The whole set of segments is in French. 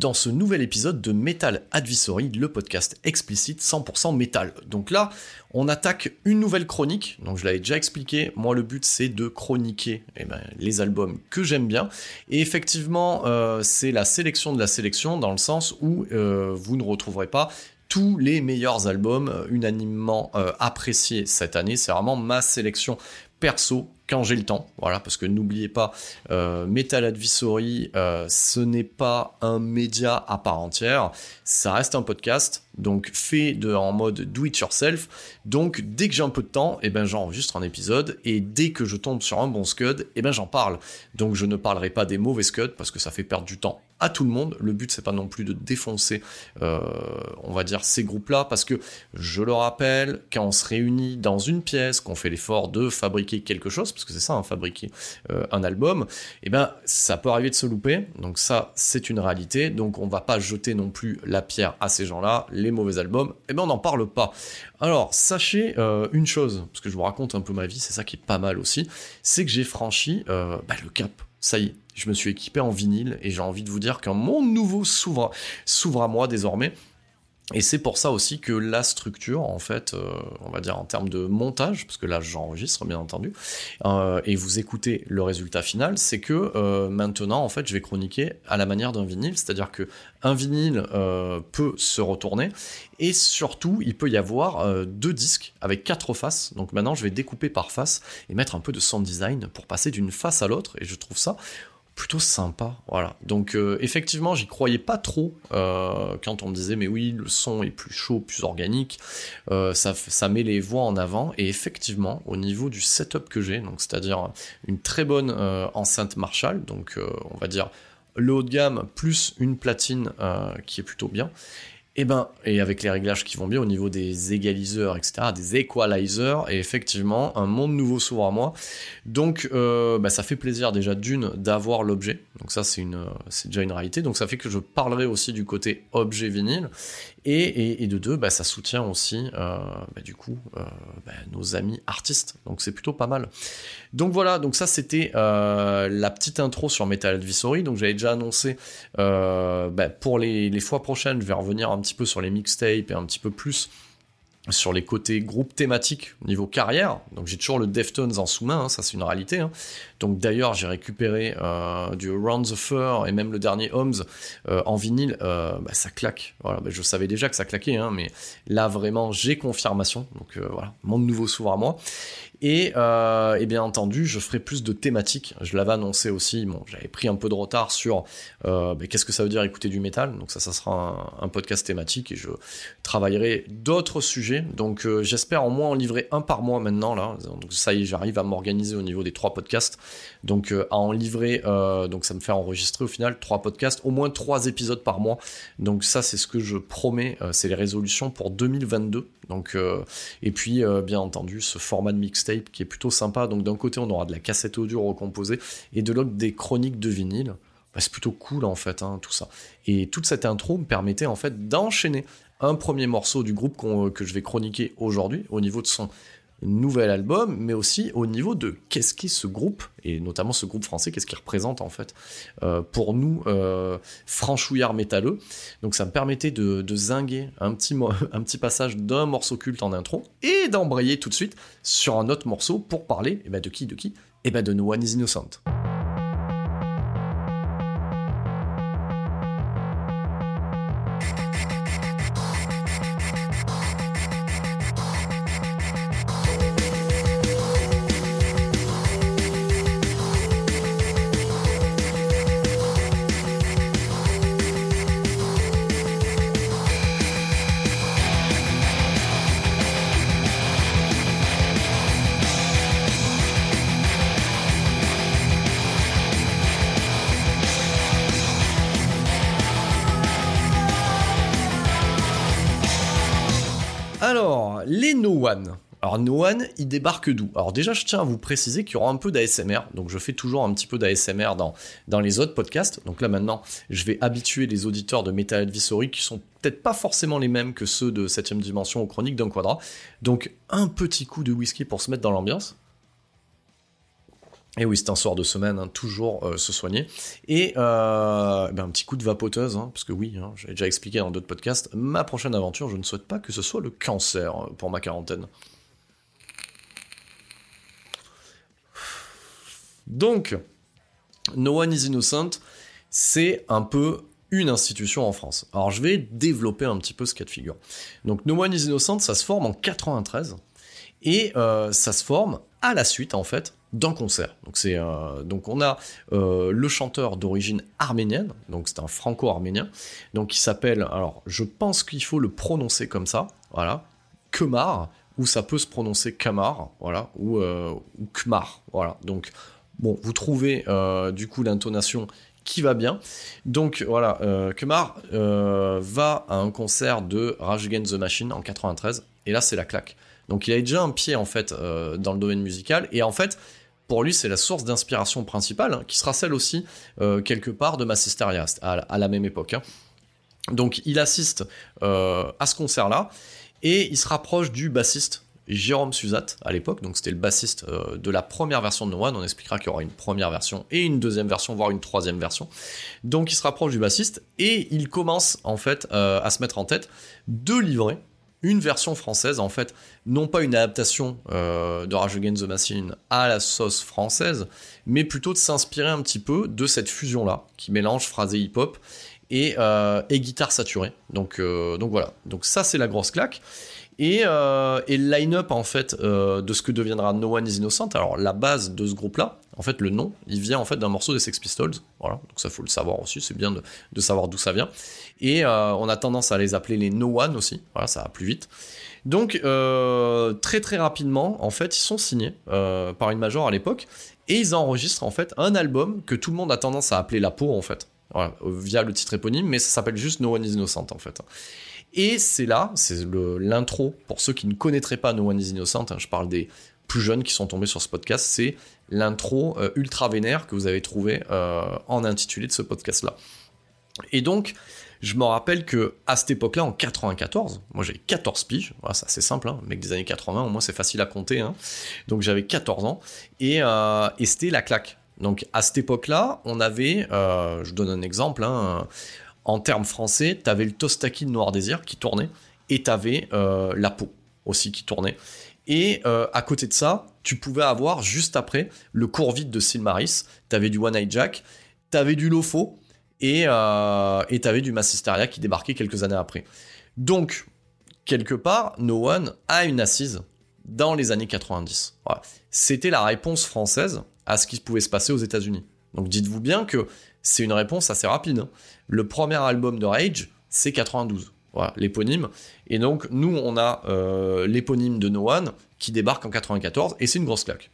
Dans ce nouvel épisode de Metal Advisory, le podcast explicite 100% métal. Donc là, on attaque une nouvelle chronique. Donc je l'avais déjà expliqué. Moi, le but c'est de chroniquer eh ben, les albums que j'aime bien. Et effectivement, euh, c'est la sélection de la sélection dans le sens où euh, vous ne retrouverez pas tous les meilleurs albums euh, unanimement appréciés cette année. C'est vraiment ma sélection perso quand j'ai le temps, voilà, parce que n'oubliez pas, euh, Metal Advisory, euh, ce n'est pas un média à part entière, ça reste un podcast, donc fait de, en mode do it yourself. Donc dès que j'ai un peu de temps, eh ben j'enregistre un épisode et dès que je tombe sur un bon scud, eh ben j'en parle. Donc je ne parlerai pas des mauvais scuds parce que ça fait perdre du temps à tout le monde. Le but c'est pas non plus de défoncer, euh, on va dire ces groupes-là, parce que je le rappelle, quand on se réunit dans une pièce, qu'on fait l'effort de fabriquer quelque chose, parce que c'est ça, hein, fabriquer euh, un album, eh ben ça peut arriver de se louper. Donc ça c'est une réalité. Donc on va pas jeter non plus la pierre à ces gens-là. Mauvais albums, eh ben on n'en parle pas. Alors sachez euh, une chose, parce que je vous raconte un peu ma vie, c'est ça qui est pas mal aussi, c'est que j'ai franchi euh, bah, le cap. Ça y est, je me suis équipé en vinyle et j'ai envie de vous dire qu'un monde nouveau s'ouvre, s'ouvre à moi désormais. Et c'est pour ça aussi que la structure, en fait, euh, on va dire en termes de montage, parce que là j'enregistre bien entendu, euh, et vous écoutez le résultat final, c'est que euh, maintenant, en fait, je vais chroniquer à la manière d'un vinyle, c'est-à-dire que un vinyle peut se retourner, et surtout, il peut y avoir deux disques avec quatre faces. Donc maintenant, je vais découper par face et mettre un peu de sound design pour passer d'une face à l'autre, et je trouve ça plutôt sympa, voilà. Donc euh, effectivement, j'y croyais pas trop euh, quand on me disait mais oui, le son est plus chaud, plus organique, euh, ça, ça met les voix en avant. Et effectivement, au niveau du setup que j'ai, c'est-à-dire une très bonne enceinte Marshall, donc on va dire le haut de gamme plus une platine qui est plutôt bien. Et ben, et avec les réglages qui vont bien au niveau des égaliseurs, etc., des equalizers, et effectivement, un monde nouveau s'ouvre à moi. Donc, euh, bah, ça fait plaisir déjà d'une d'avoir l'objet. Donc ça, c'est une, c'est déjà une réalité. Donc ça fait que je parlerai aussi du côté objet vinyle. Et, de deux, bah, ça soutient aussi, euh, bah, du coup, euh, bah, nos amis artistes. Donc c'est plutôt pas mal. Donc voilà, donc ça c'était euh, la petite intro sur Metal Advisory. Donc j'avais déjà annoncé bah, pour les, les fois prochaines, je vais revenir un petit peu sur les mixtapes et un petit peu plus sur les côtés groupe thématique au niveau carrière. Donc j'ai toujours le Deftones en sous-main, hein, ça c'est une réalité. hein. Donc d'ailleurs j'ai récupéré euh, du Around the Fur et même le dernier Homes euh, en vinyle, euh, bah, ça claque. Bah, je savais déjà que ça claquait, hein, mais là vraiment j'ai confirmation. Donc voilà, mon nouveau s'ouvre à moi. Et, euh, et bien entendu, je ferai plus de thématiques. Je l'avais annoncé aussi. Bon, j'avais pris un peu de retard sur euh, qu'est-ce que ça veut dire écouter du métal? Donc ça, ça sera un, podcast thématique et je travaillerai d'autres sujets. Donc euh, j'espère au moins en livrer un par mois maintenant là. Donc ça y est, j'arrive à m'organiser au niveau des trois podcasts. Donc à en livrer, donc ça me fait enregistrer au final trois podcasts, au moins trois épisodes par mois. Donc ça, c'est ce que je promets. c'est les résolutions pour 2022. Donc euh, et puis euh, bien entendu ce format de mixtape qui est plutôt sympa. Donc d'un côté on aura de la cassette audio recomposée et de l'autre des chroniques de vinyle. Bah, c'est plutôt cool en fait hein, tout ça. Et toute cette intro me permettait en fait d'enchaîner un premier morceau du groupe qu'on- que je vais chroniquer aujourd'hui au niveau de son nouvel album, mais aussi au niveau de qu'est-ce qu'est ce groupe, et notamment ce groupe français, qu'est-ce qu'il représente en fait euh, pour nous, euh, franchouillards métalleux. Donc ça me permettait de, de zinguer un petit, un petit passage d'un morceau culte en intro, et d'embrayer tout de suite sur un autre morceau pour parler, eh ben de qui, de qui? Et eh ben de No One Is Innocent. Les No One. Alors No One, il débarque d'où? Alors déjà, je tiens à vous préciser qu'il y aura un peu d'ASMR. Donc je fais toujours un petit peu d'ASMR dans, dans les autres podcasts. Donc là maintenant, je vais habituer les auditeurs de Metal Advisory qui sont peut-être pas forcément les mêmes que ceux de 7ème dimension ou chronique d'un quadra. Donc un petit coup de whisky pour se mettre dans l'ambiance. Et oui, c'est un soir de semaine, hein, toujours euh, se soigner. Et euh, ben, un petit coup de vapoteuse, hein, parce que oui, hein, j'ai déjà expliqué dans d'autres podcasts, ma prochaine aventure, je ne souhaite pas que ce soit le cancer euh, pour ma quarantaine. Donc, No One is Innocent, c'est un peu une institution en France. Alors je vais développer un petit peu ce cas de figure. Donc No One is Innocent, ça se forme en 93, et ça se forme à la suite, en fait, d'un concert. Donc, c'est, euh, donc on a euh, le chanteur d'origine arménienne, donc c'est un franco-arménien, donc il s'appelle, alors je pense qu'il faut le prononcer comme ça, voilà, Kemar, ou ça peut se prononcer Kamar, voilà, ou, euh, Kmar, voilà. Donc, bon, vous trouvez du coup l'intonation qui va bien. Donc voilà, Kemar va à un concert de Rage Against the Machine en 93, et là c'est la claque. Donc il a déjà un pied en fait dans le domaine musical, et en fait pour lui, c'est la source d'inspiration principale, hein, qui sera celle aussi, euh, quelque part, de Massisteria, à, à la même époque. Hein. Donc, il assiste euh, à ce concert-là, et il se rapproche du bassiste Jérôme Suzat à l'époque, donc c'était le bassiste euh, de la première version de No One, on expliquera qu'il y aura une première version et une deuxième version, voire une troisième version. Donc il se rapproche du bassiste et il commence en fait à se mettre en tête de livrer une version française, en fait, non pas une adaptation euh, de Rage Against the Machine à la sauce française, mais plutôt de s'inspirer un petit peu de cette fusion-là, qui mélange phrasé hip-hop et, euh, guitare saturée. Donc, euh, donc voilà, donc ça c'est la grosse claque. Et, euh, et le line-up en fait euh, de ce que deviendra No One Is Innocent, alors la base de ce groupe-là, en fait le nom, il vient en fait d'un morceau des Sex Pistols, voilà, donc ça faut le savoir aussi, c'est bien de, savoir d'où ça vient. Et euh, on a tendance à les appeler les No One aussi, voilà, ça va plus vite. Donc très très rapidement, en fait, ils sont signés par une major à l'époque, et ils enregistrent en fait un album que tout le monde a tendance à appeler La Peau en fait, voilà, via le titre éponyme, mais ça s'appelle juste No One Is Innocent en fait. Et c'est là, c'est l'intro, pour ceux qui ne connaîtraient pas No One Is Innocent, hein, je parle des plus jeunes qui sont tombés sur ce podcast, c'est l'intro euh, ultra vénère que vous avez trouvé euh, en intitulé de ce podcast-là. Et donc, je me rappelle que à cette époque-là, en 94, moi j'avais 14 piges, voilà, c'est assez simple, hein, mec des années 80, au moins c'est facile à compter, hein. donc j'avais 14 ans, et, euh, et c'était la claque. Donc à cette époque-là, on avait, je donne un exemple, hein, en termes français, t'avais le Tostaki de Noir Désir qui tournait, et t'avais euh, La Peau aussi qui tournait. Et euh, à côté de ça, tu pouvais avoir juste après le cours vide de Silmaris, t'avais du One Eye Jack, t'avais du Lofo, et euh, t'avais du Massisteria qui débarquait quelques années après. Donc, quelque part, No One a une assise dans les années 90. Voilà. C'était la réponse française à ce qui pouvait se passer aux États-Unis. Donc dites-vous bien que c'est une réponse assez rapide. Hein. Le premier album de Rage, c'est 92. Voilà, l'éponyme. Et donc, nous, on a euh, l'éponyme de No One qui débarque en 94, et c'est une grosse claque.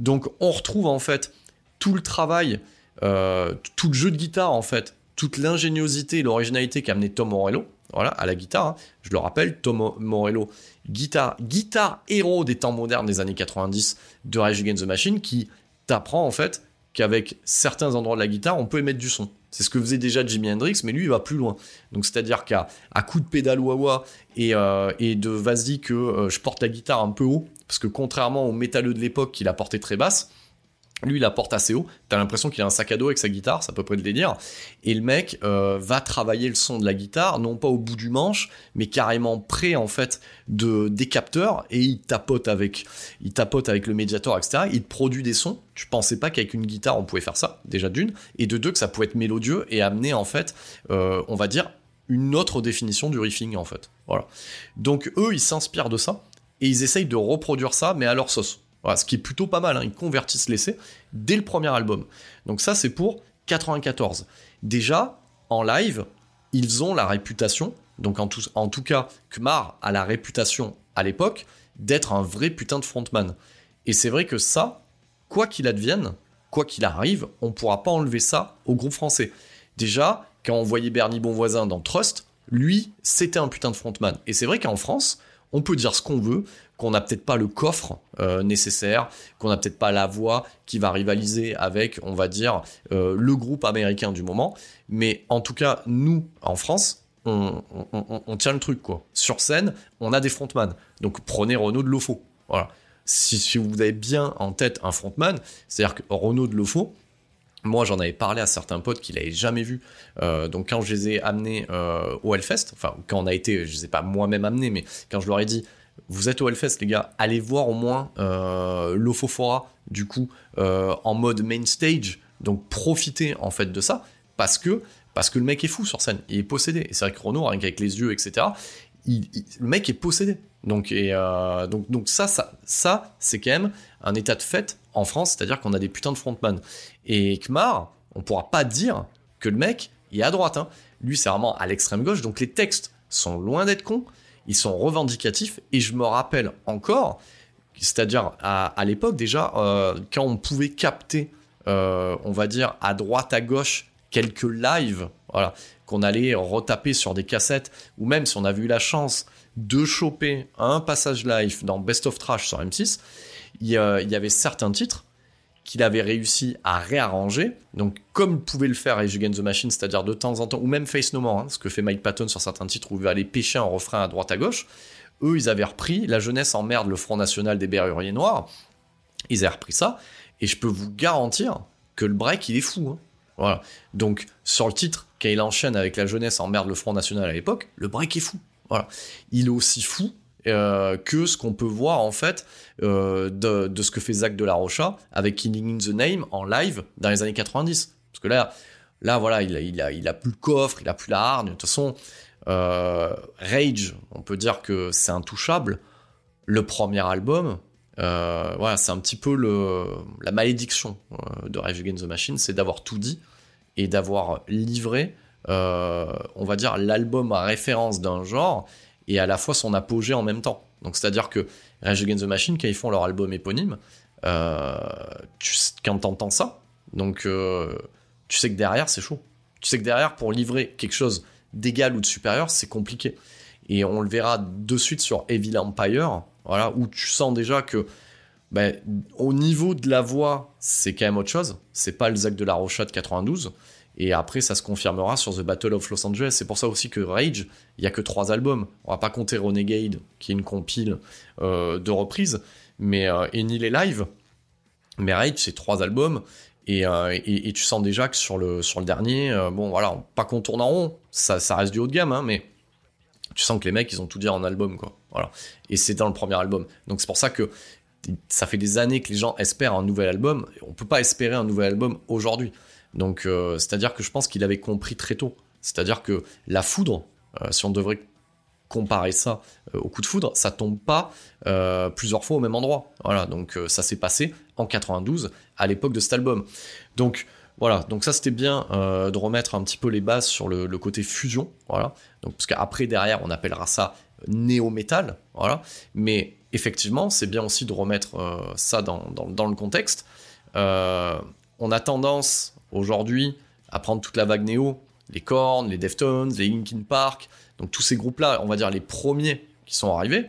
Donc, on retrouve en fait tout le travail, euh, tout le jeu de guitare, en fait, toute l'ingéniosité et l'originalité qu'a amené Tom Morello, voilà, à la guitare. Hein. Je le rappelle, Tom Morello, guitare, guitare héros des temps modernes des années 90 de Rage Against the Machine, qui t'apprend en fait qu'avec certains endroits de la guitare, on peut émettre du son. C'est ce que faisait déjà Jimi Hendrix, mais lui, il va plus loin. Donc, c'est-à-dire qu'à à coup de pédale wah et, euh, et de vas-y que euh, je porte la guitare un peu haut, parce que contrairement au métalleux de l'époque qui la portait très basse, lui, il la porte assez haut. T'as l'impression qu'il a un sac à dos avec sa guitare, c'est à peu près le délire. Et le mec euh, va travailler le son de la guitare, non pas au bout du manche, mais carrément près en fait de des capteurs. Et il tapote avec, il tapote avec le médiator, etc. Il produit des sons. Tu pensais pas qu'avec une guitare on pouvait faire ça, déjà d'une, et de deux que ça pouvait être mélodieux et amener en fait, euh, on va dire une autre définition du riffing en fait. Donc eux, ils s'inspirent de ça et ils essayent de reproduire ça, mais à leur sauce ce qui est plutôt pas mal, hein. ils convertissent l'essai dès le premier album. Donc ça c'est pour 94. Déjà, en live, ils ont la réputation, donc en tout, cas, Kmar a la réputation à l'époque d'être un vrai putain de frontman. Et c'est vrai que ça, quoi qu'il advienne, quoi qu'il arrive, on pourra pas enlever ça au groupe français. Déjà, quand on voyait Bernie Bonvoisin dans Trust, lui, c'était un putain de frontman. Et c'est vrai qu'en France, on peut dire ce qu'on veut, qu'on n'a peut-être pas le coffre euh, nécessaire, qu'on n'a peut-être pas la voix qui va rivaliser avec, on va dire, euh, le groupe américain du moment. Mais en tout cas, nous, en France, on, tient le truc, quoi. Sur scène, on a des frontman. Donc prenez Renaud de Lofo. Voilà. Si, vous avez bien en tête un frontman, c'est-à-dire que Renaud de Lofo, moi, j'en avais parlé à certains potes qui l'avaient jamais vu. Euh, donc, quand je les ai amenés au Hellfest, enfin, quand on a été, je ne les ai pas moi-même amenés, mais quand je leur ai dit, vous êtes au Hellfest, les gars, allez voir au moins euh, du coup, euh, en mode main stage. Donc profitez en fait de ça, parce que, parce que le mec est fou sur scène, il est possédé. Et c'est vrai que Renault, rien qu'avec les yeux, etc., le mec est possédé. Donc, et, euh, donc, donc ça, ça, ça c'est quand même un état de fait en France, c'est-à-dire qu'on a des putains de frontman. Et Kmar, on pourra pas dire que le mec est à droite. Hein. Lui, c'est vraiment à l'extrême gauche, donc les textes sont loin d'être cons ils sont revendicatifs et je me rappelle encore, c'est-à-dire à, l'époque déjà, euh, quand on pouvait capter, euh, on va dire à droite à gauche quelques lives, voilà, qu'on allait retaper sur des cassettes, ou même si on avait eu la chance de choper un passage live dans Best of Trash sur M6, il y avait certains titres qu'il avait réussi à réarranger. Donc, comme pouvait le faire Rage Against the Machine, c'est-à-dire de temps en temps, ou même Face No More, hein, ce que fait Mike Patton sur certains titres où il va aller pêcher un refrain à droite à gauche, eux, ils avaient repris La jeunesse emmerde le Front National des Berruriers Noirs. Ils avaient repris ça, et je peux vous garantir que le break, il est fou. Hein. Voilà. Donc, sur le titre, quand il enchaîne avec La jeunesse emmerde le Front National à l'époque, le break est fou. Il est aussi fou euh, que ce qu'on peut voir en fait euh, de, ce que fait Zach de la Rocha avec Killing in the Name en live dans les années 90. Parce que là, là voilà, il a, il a, plus le coffre, il a plus la hargne. De toute façon, euh, Rage, on peut dire que c'est intouchable. Le premier album, voilà, c'est un petit peu la malédiction de Rage Against the Machine, c'est d'avoir tout dit et d'avoir livré, on va dire, l'album à référence d'un genre et à la fois son apogée en même temps. Donc c'est-à-dire que Rage Against the Machine, quand ils font leur album éponyme, euh, tu, quand t'entends ça, donc euh, tu sais que derrière c'est chaud. Tu sais que derrière pour livrer quelque chose d'égal ou de supérieur, c'est compliqué. Et on le verra de suite sur Evil Empire, voilà, où tu sens déjà que ben, au niveau de la voix, c'est quand même autre chose. C'est pas le Zach de la Rocha de 92. Et après, ça se confirmera sur The Battle of Los Angeles. C'est pour ça aussi que Rage, il y a que trois albums. On va pas compter Renegade, qui est une compile euh, de reprises, mais euh, et ni les live. Mais Rage, c'est trois albums. Euh, et, et, tu sens déjà que sur le, sur le dernier, bon voilà, pas qu'on tourne en rond, ça, ça reste du haut de gamme, hein, mais tu sens que les mecs, ils ont tout dit en album, quoi. Voilà. Et c'est dans le premier album. Donc c'est pour ça que ça fait des années que les gens espèrent un nouvel album. On peut pas espérer un nouvel album aujourd'hui. Donc, euh, c'est-à-dire que je pense qu'il avait compris très tôt. C'est-à-dire que la foudre, euh, si on devrait comparer ça euh, au coup de foudre, ça tombe pas plusieurs fois au même endroit. Voilà, donc ça s'est passé en 92 à l'époque de cet album. Donc voilà, donc ça c'était bien de remettre un petit peu les bases sur le, côté fusion, voilà. Donc parce qu'après derrière on appellera ça néo-métal, voilà. Mais effectivement c'est bien aussi de remettre ça dans, dans, le contexte. on a tendance aujourd'hui à prendre toute la vague néo, les Korn, les Deftones, les Linkin Park, donc tous ces groupes-là, on va dire les premiers qui sont arrivés,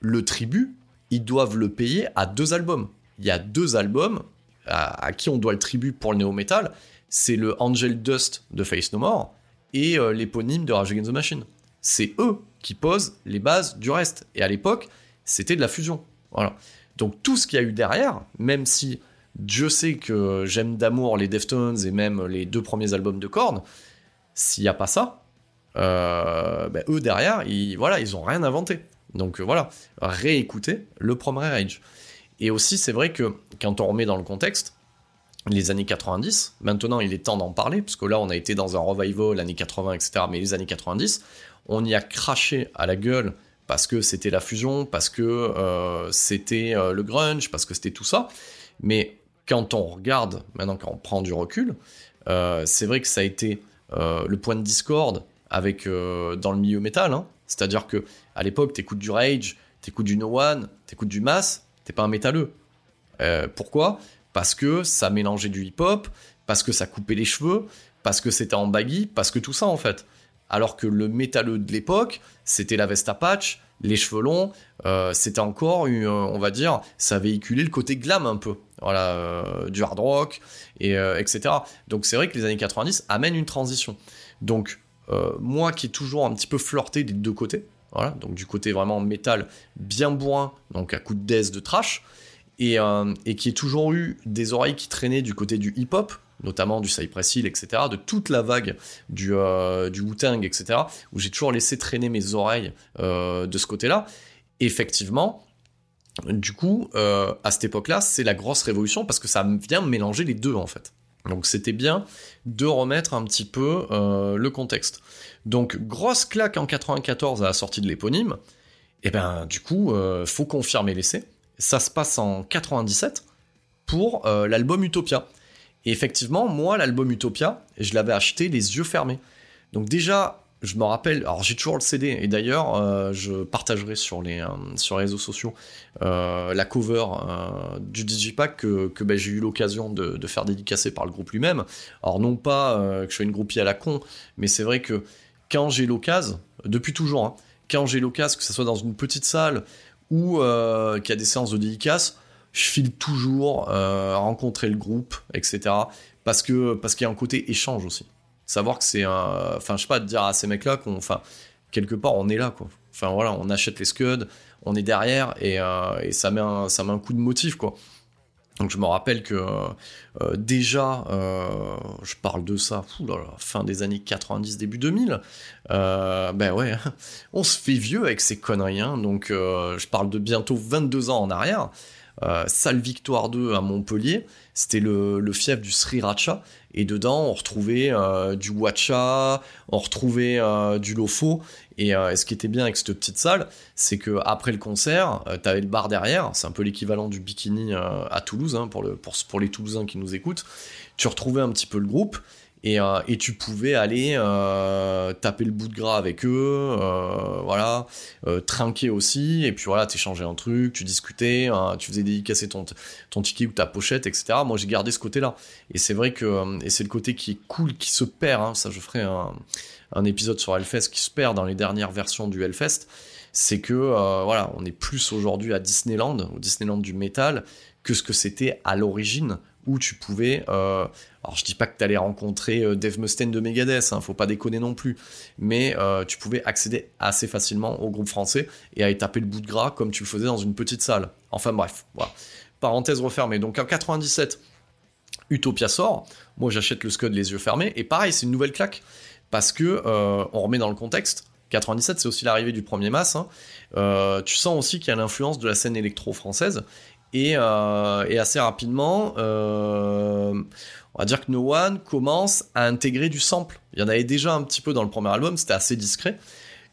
le tribut, ils doivent le payer à deux albums. Il y a deux albums, à, qui on doit le tribut pour le néo-metal, c'est le Angel Dust de Face No More et euh, l'éponyme de Rage Against the Machine. C'est eux qui posent les bases du reste. Et à l'époque, c'était de la fusion. Voilà. Donc tout ce qu'il y a eu derrière, même si Dieu sait que j'aime d'amour les Deftones et même les deux premiers albums de Korn, s'il n'y a pas ça, euh, ben, eux derrière, ils, voilà, ils ont rien inventé. Donc euh, voilà, réécouter le premier Rage. Et aussi, c'est vrai que quand on remet dans le contexte, les années 90, maintenant il est temps d'en parler, parce que là on a été dans un revival, années 80, etc. Mais les années 90, on y a craché à la gueule parce que c'était la fusion, parce que euh, c'était le grunge, parce que c'était tout ça. Mais quand on regarde, maintenant quand on prend du recul, euh, c'est vrai que ça a été le point de discorde avec dans le milieu métal. Hein. C'est-à-dire que à l'époque, t'écoutes du rage, t'écoutes du no one, t'écoutes du mass, t'es pas un métalleux. pourquoi? Parce que ça mélangeait du hip-hop, parce que ça coupait les cheveux, parce que c'était en baggy, parce que tout ça en fait alors que le métalleux de l'époque, c'était la veste à patch, les cheveux longs, euh, c'était encore, on va dire, ça véhiculait le côté glam un peu, voilà, euh, du hard rock, et, euh, etc. Donc c'est vrai que les années 90 amènent une transition. Donc moi qui ai toujours un petit peu flirté des deux côtés, voilà, donc du côté vraiment métal bien bourrin, donc à coup de death de trash, et, et qui ai toujours eu des oreilles qui traînaient du côté du hip-hop, notamment du Cypress Hill, etc., de toute la vague du, euh, Wu-Tang, etc., où j'ai toujours laissé traîner mes oreilles euh, de ce côté-là. Effectivement, du coup, euh, à cette époque-là, c'est la grosse révolution parce que ça vient mélanger les deux, en fait. Donc c'était bien de remettre un petit peu le contexte. Donc grosse claque en 94 à la sortie de l'éponyme. Et ben du coup, faut confirmer l'essai. Ça se passe en 97 pour l'album Utopia. Effectivement, moi, l'album Utopia, je l'avais acheté les yeux fermés. Donc déjà, je me rappelle, alors j'ai toujours le CD, et d'ailleurs, euh, je partagerai sur les, euh, réseaux sociaux euh, la cover du Digipack que, que ben, j'ai eu l'occasion de, faire dédicacer par le groupe lui-même. Alors non pas que je sois une groupie à la con, mais c'est vrai que quand j'ai l'occasion, depuis toujours, hein, quand j'ai l'occasion, que ce soit dans une petite salle ou qu'il y a des séances de dédicace, je file toujours euh, rencontrer le groupe, etc. Parce que parce qu'il y a un côté échange aussi. Savoir que c'est un, enfin je sais pas, de dire à ces mecs-là qu'on, enfin quelque part on est là quoi. Enfin voilà, on achète les scuds, on est derrière et, euh, ça met un, ça met un coup de motif quoi. Donc je me rappelle que euh, déjà, je parle de ça, fin des années 90, début 2000, ben ouais, on se fait vieux avec ces conneries, hein. donc je parle de bientôt 22 ans en arrière, euh, Salle Victoire 2 à Montpellier, c'était le, fief du Sriracha, et dedans on retrouvait euh, du Wacha, on retrouvait euh, du Lofo, et, ce qui était bien avec cette petite salle, c'est que après le concert, t'avais le bar derrière, c'est un peu l'équivalent du bikini à Toulouse, hein, pour, pour les Toulousains qui nous écoutent, tu retrouvais un petit peu le groupe, euh, et, tu pouvais aller euh, taper le bout de gras avec eux, euh, voilà, trinquer aussi, et puis voilà, t'échangeais un truc, tu discutais, hein, tu faisais dédicacer ton, ton ticket ou ta pochette, etc. Moi j'ai gardé ce côté-là. Et c'est vrai que, et c'est le côté qui est cool, qui se perd, hein, ça je ferai un, un, épisode sur Hellfest qui se perd dans les dernières versions du Hellfest, c'est que voilà, on est plus aujourd'hui à Disneyland, au Disneyland du métal, que ce que c'était à l'origine, où tu pouvais alors je dis pas que tu allais rencontrer euh, Dave Mustaine de Megadeth, hein, faut pas déconner non plus, mais euh, tu pouvais accéder assez facilement au groupe français et à étaper le bout de gras comme tu le faisais dans une petite salle. Enfin bref, voilà. Parenthèse refermée. Donc en 97, Utopia sort, moi j'achète le Scud les yeux fermés, et pareil, c'est une nouvelle claque, parce que euh, on remet dans le contexte, 97 c'est aussi l'arrivée du premier mass, hein. tu sens aussi qu'il y a l'influence de la scène électro française, et, et assez rapidement, on va dire que No One commence à intégrer du sample. Il y en avait déjà un petit peu dans le premier album, c'était assez discret.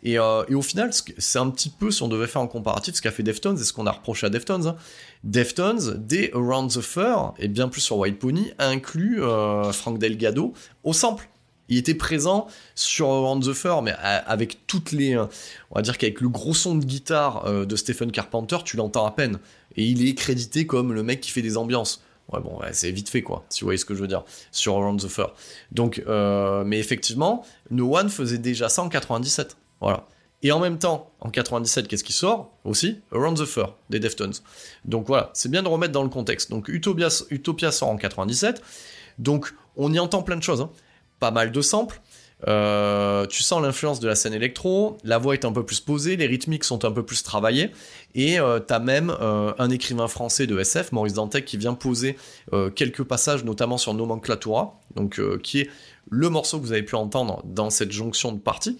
Et, euh, au final, c'est un petit peu, si on devait faire un comparatif, ce qu'a fait Deftones et ce qu'on a reproché à Deftones. Hein. Deftones, dès Around the Fur, et bien plus sur White Pony, inclut euh, Frank Delgado au sample. Il était présent sur Around the Fur, mais avec toutes les... Euh, on va dire qu'avec le gros son de guitare de Stephen Carpenter, tu l'entends à peine. Et il est crédité comme le mec qui fait des ambiances. Ouais, bon, c'est vite fait, quoi, si vous voyez ce que je veux dire, sur Around the Fur. Donc, euh, mais effectivement, No One faisait déjà ça en 97. Voilà. Et en même temps, en 97, qu'est-ce qui sort? Aussi Around the Fur des Deftones. Donc voilà, c'est bien de remettre dans le contexte. Donc Utopia, Utopia sort en 97. Donc on y entend plein de choses. Hein. Pas mal de samples. Euh, tu sens l'influence de la scène électro, la voix est un peu plus posée, les rythmiques sont un peu plus travaillées, et euh, t'as même euh, un écrivain français de SF, Maurice Dantec, qui vient poser quelques passages, notamment sur Nomenclatura, donc qui est le morceau que vous avez pu entendre dans cette jonction de parties.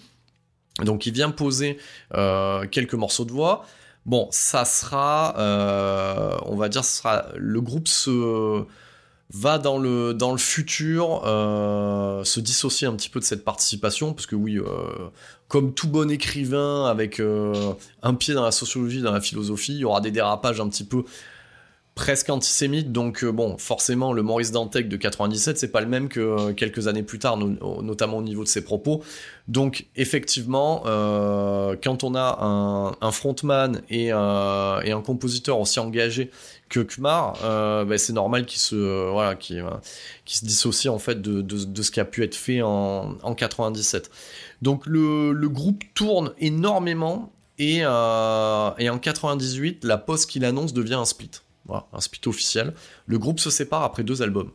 Donc il vient poser euh, quelques morceaux de voix. Bon, ça sera, euh, on va dire, ce sera le groupe se va dans le dans le futur euh, se dissocier un petit peu de cette participation parce que oui, comme tout bon écrivain avec un pied dans la sociologie, dans la philosophie, il y aura des dérapages un petit peu presque antisémite, donc euh, bon, forcément, le Maurice Dantec de 97, c'est pas le même que euh, quelques années plus tard, notamment au niveau de ses propos. Donc, effectivement, euh, quand on a un, frontman et, un compositeur aussi engagé que Kumar, ben, c'est normal qu'il se, voilà, se dissocie en fait de, ce qui a pu être fait en, 97. Donc, le, groupe tourne énormément et, et en 98, la pause qu'il annonce devient un split. Un split officiel. Le groupe se sépare après deux albums.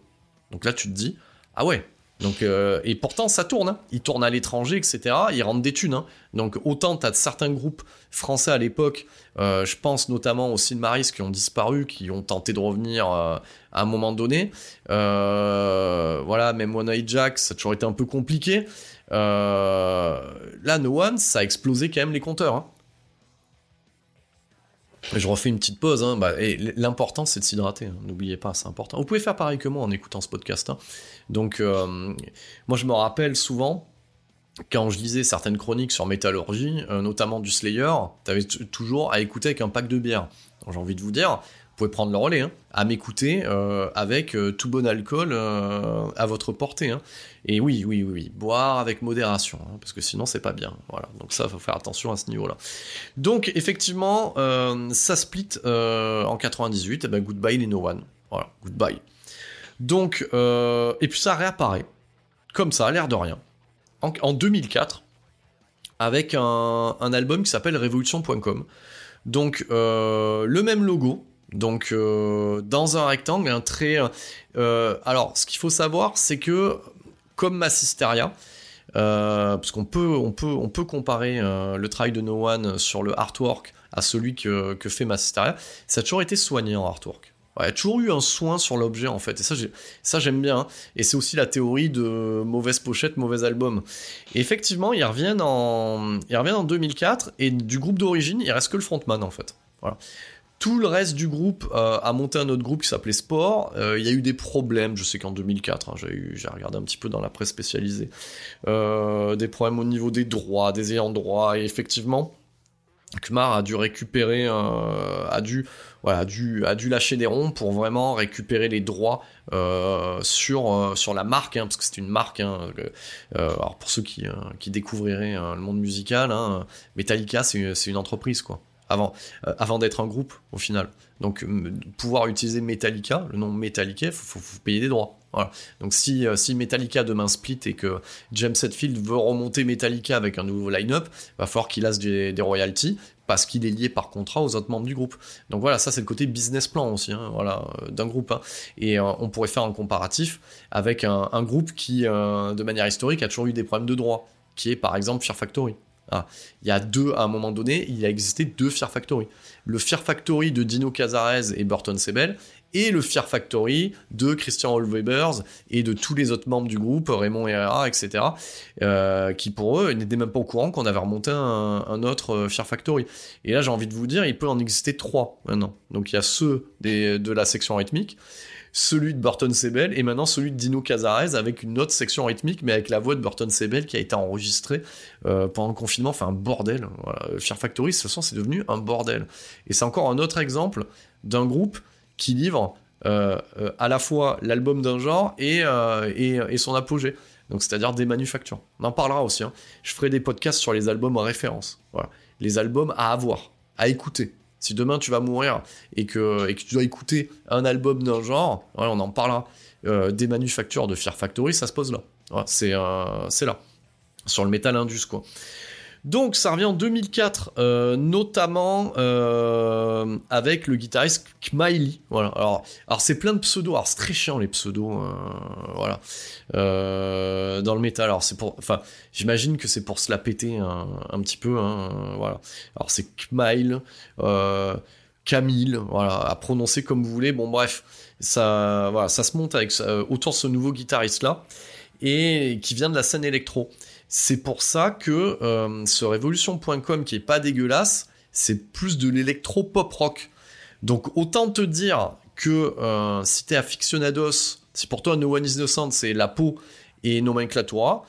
Donc là, tu te dis, ah ouais. Donc, euh, et pourtant, ça tourne. Hein. Ils tournent à l'étranger, etc. Ils rentrent des thunes. Hein. Donc, autant tu as certains groupes français à l'époque, euh, je pense notamment aux Maris qui ont disparu, qui ont tenté de revenir euh, à un moment donné. voilà, même One Eye Jack, ça a toujours été un peu compliqué. là, No One, ça a explosé quand même les compteurs. Hein. Je refais une petite pause. Hein. Bah, l'important, c'est de s'hydrater. Hein. N'oubliez pas, c'est important. Vous pouvez faire pareil que moi en écoutant ce podcast. Hein. Donc, euh, moi, je me rappelle souvent quand je lisais certaines chroniques sur métallurgie, euh, notamment du Slayer, t'avais toujours à écouter avec un pack de bière. J'ai envie de vous dire, pouvez prendre le relais, hein, à m'écouter euh, avec euh, tout bon alcool euh, à votre portée. Hein. Et oui, oui, oui, boire avec modération, hein, parce que sinon c'est pas bien. Voilà, donc ça, faut faire attention à ce niveau-là. Donc effectivement, ça split en 98. Et eh ben goodbye les No One. Voilà, goodbye. Donc et puis ça réapparaît comme ça, à l'air de rien, en, 2004 avec un, un album qui s'appelle Révolution.com. Donc le même logo, donc euh, dans un rectangle, un trait. Euh, alors, ce qu'il faut savoir, c'est que comme Massisteria, euh, parce qu'on peut, on peut, on peut comparer le travail de No One sur le artwork à celui que, fait Massisteria, ça a toujours été soigné en artwork. il y a toujours eu un soin sur l'objet en fait, et ça, j'aime bien. Et c'est aussi la théorie de mauvaise pochette, mauvais album. Et effectivement, ils reviennent en, en 2004, et du groupe d'origine, il reste que le frontman en fait. Voilà. Tout le reste du groupe euh, a monté un autre groupe qui s'appelait Sport. Euh, il y a eu des problèmes, je sais qu'en 2004, hein, j'ai regardé un petit peu dans la presse spécialisée, euh, des problèmes au niveau des droits, des ayants droit, et effectivement, Kmar a dû récupérer, a dû, a dû, lâcher des ronds pour vraiment récupérer les droits sur, sur la marque, hein, parce que c'est une marque. Hein, alors pour ceux qui, qui découvriraient le monde musical, Metallica c'est une entreprise quoi avant, euh, avant d'être un groupe au final. Donc pouvoir utiliser Metallica, le nom Metallica, il faut, payer des droits. Donc si, euh, si Metallica demain split et que James Hetfield veut remonter Metallica avec un nouveau line-up, va falloir qu'il laisse des, royalties parce qu'il est lié par contrat aux autres membres du groupe. Donc voilà, ça c'est le côté business plan aussi, hein, voilà, euh, d'un groupe. Hein. Et on pourrait faire un comparatif avec un, un groupe qui, de manière historique, a toujours eu des problèmes de droits, qui est par exemple Fear Factory. Ah, il y a deux, à un moment donné, il a existé deux Fear Factory. Le Fear Factory de Dino Cazares et Burton Sebel, et le Fear Factory de Christian Holwebers et de tous les autres membres du groupe, Raymond Herrera, etc., euh, qui pour eux n'étaient même pas au courant qu'on avait remonté un, autre euh, Fear Factory. Et là, j'ai envie de vous dire, il peut en exister trois maintenant. Donc il y a ceux de la section rythmique, celui de Burton Sebel et maintenant celui de Dino Cazares avec une autre section rythmique mais avec la voix de Burton Sebel qui a été enregistrée euh, pendant le confinement, enfin un bordel. Voilà. Fear Factory, toute façon, c'est devenu un bordel. Et c'est encore un autre exemple d'un groupe qui livre euh, euh, à la fois l'album d'un genre et, son apogée. Donc c'est-à-dire des manufactures. On en parlera aussi. Hein. Je ferai des podcasts sur les albums en référence. Les albums à avoir, à écouter. Si demain tu vas mourir et que, tu dois écouter un album d'un genre, on en parlera. Euh, des manufactures de Fear Factory, ça se pose là. c'est, euh, c'est là. Sur le Metal Indus, quoi. Donc ça revient en 2004, euh, notamment euh, avec le guitariste Kmaili. Voilà. Alors, c'est plein de pseudos. Alors c'est très chiant les pseudos. euh, voilà. Dans le métal. Alors c'est pour, enfin, j'imagine que c'est pour se la péter un, petit peu. hein, voilà. Alors c'est Kmail, Camille. Voilà, à prononcer comme vous voulez. Bon bref, ça, voilà, ça se monte avec autour de ce nouveau guitariste là et qui vient de la scène électro. C'est pour ça que euh, ce Revolution.com qui est pas dégueulasse, c'est plus de l'électro pop rock. Donc autant te dire que euh, si t'es aficionados, si pour toi No One Is Innocent c'est la peau et Nomenclatura,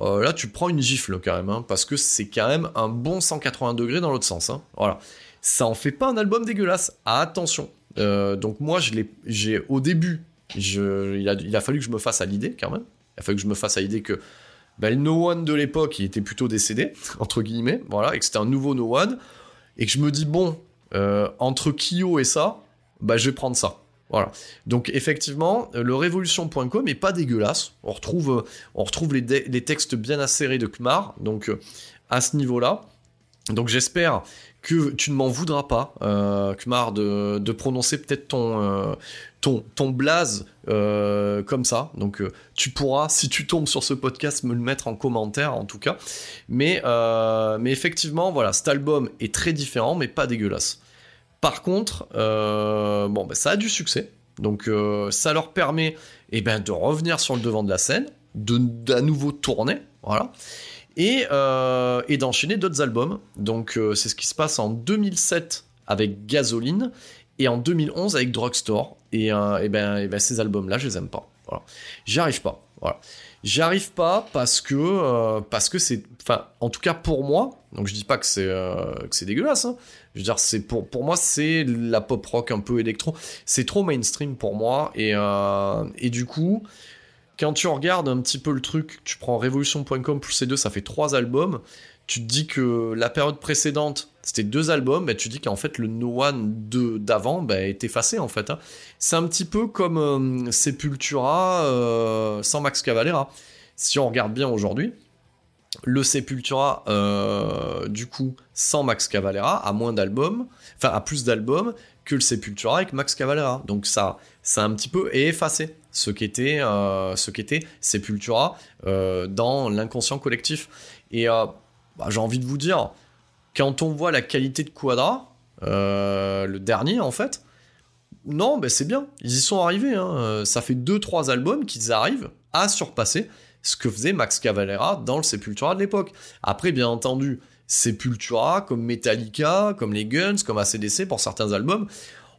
euh, là tu prends une gifle quand même, hein, parce que c'est quand même un bon 180 degrés dans l'autre sens. hein. Voilà. Ça en fait pas un album dégueulasse. attention. Euh, donc moi j'ai au début, il, a, il a fallu que je me fasse à l'idée quand même. Il a fallu que je me fasse à l'idée que bah, le No One de l'époque, il était plutôt décédé, entre guillemets, voilà, et que c'était un nouveau No One, et que je me dis, bon, euh, entre Kyo et ça, bah, je vais prendre ça. Voilà. Donc, effectivement, euh, le Revolution.com est pas dégueulasse. On retrouve, euh, on retrouve les, textes bien acérés de Kmar, donc à ce niveau-là. Donc, j'espère que tu ne m'en voudras pas, euh, Kmar, de, de prononcer peut-être ton, ton, ton blaze euh, comme ça. Donc euh, tu pourras, si tu tombes sur ce podcast, me le mettre en commentaire en tout cas. Mais, euh, effectivement, voilà, cet album est très différent, mais pas dégueulasse. Par contre, bon, bah, ça a du succès. Donc ça leur permet eh ben, de revenir sur le devant de la scène, de d'à nouveau tourner, voilà. Et, et d'enchaîner d'autres albums. Donc c'est ce qui se passe en 2007 avec Gasoline et en 2011 avec Drugstore. Et, euh, ben, et ben ces albums-là, je les aime pas. Voilà. J'y arrive pas. Voilà. J'y arrive pas parce que euh, parce que c'est, en tout cas pour moi. Donc je dis pas que c'est euh, que c'est dégueulasse. hein. Je veux dire, c'est pour pour moi c'est la pop rock un peu électro. C'est trop mainstream pour moi et euh, et du coup. Quand tu regardes un petit peu le truc, tu prends Revolution.com plus ces deux, ça fait trois albums. Tu te dis que la période précédente, c'était deux albums, bah, tu dis qu'en fait le No One d'avant bah, est effacé en fait. hein. C'est un petit peu comme euh, Sepultura euh, sans Max Cavalera. Si on regarde bien aujourd'hui, le Sepultura, euh, du coup, sans Max Cavalera, a moins d'albums, enfin a plus d'albums que le Sepultura avec Max Cavalera. Donc ça, a un petit peu effacé ce qu'était euh, ce qu'était Sepultura dans l'inconscient collectif. Et bah, j'ai envie de vous dire, quand on voit la qualité de Quadra, euh, le dernier en fait, non, ben c'est bien, ils y sont arrivés. hein. Euh, Ça fait 2-3 albums qu'ils arrivent à surpasser ce que faisait Max Cavalera dans le Sepultura de l'époque. Après, bien entendu, Sepultura, comme Metallica, comme les Guns, comme ACDC pour certains albums,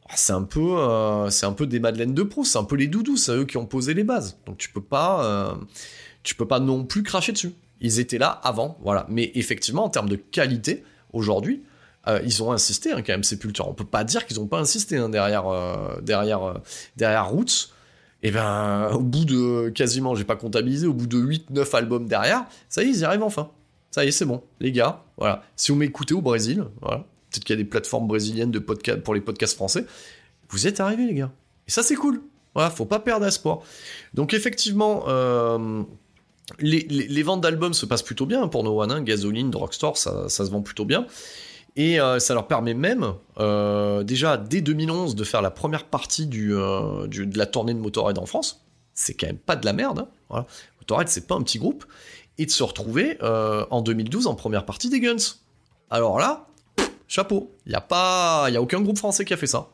ah, c'est un peu, euh, un peu des Madeleines de Proust, c'est un peu les doudous, c'est eux qui ont posé les bases. Donc tu peux pas, tu peux pas non plus cracher dessus. Ils étaient là avant, voilà. Mais effectivement, en termes de qualité, aujourd'hui, euh, ils ont insisté hein, quand même Sepultura. On peut pas dire qu'ils ont pas insisté hein, derrière, euh, derrière, euh, derrière Roots. Et ben, au bout de quasiment, j'ai pas comptabilisé, au bout de 8-9 albums derrière, ça y est, ils y arrivent enfin. Ça y est, c'est bon, les gars. Voilà. Si vous m'écoutez au Brésil, voilà, peut-être qu'il y a des plateformes brésiliennes de podcast pour les podcasts français, vous êtes arrivés, les gars. Et ça, c'est cool. Voilà, faut pas perdre espoir. Donc effectivement, les, ventes d'albums se passent plutôt bien pour No One, hein, Gasoline, Drugstore, ça, se vend plutôt bien. Et euh, ça leur permet même, euh, déjà dès 2011, de faire la première partie euh, de la tournée de Motorhead en France. C'est quand même pas de la merde. hein. Motorhead, c'est pas un petit groupe. Et de se retrouver en 2012 en première partie des Guns. Alors là, chapeau. Il n'y a, pas- y a aucun groupe français qui a fait ça.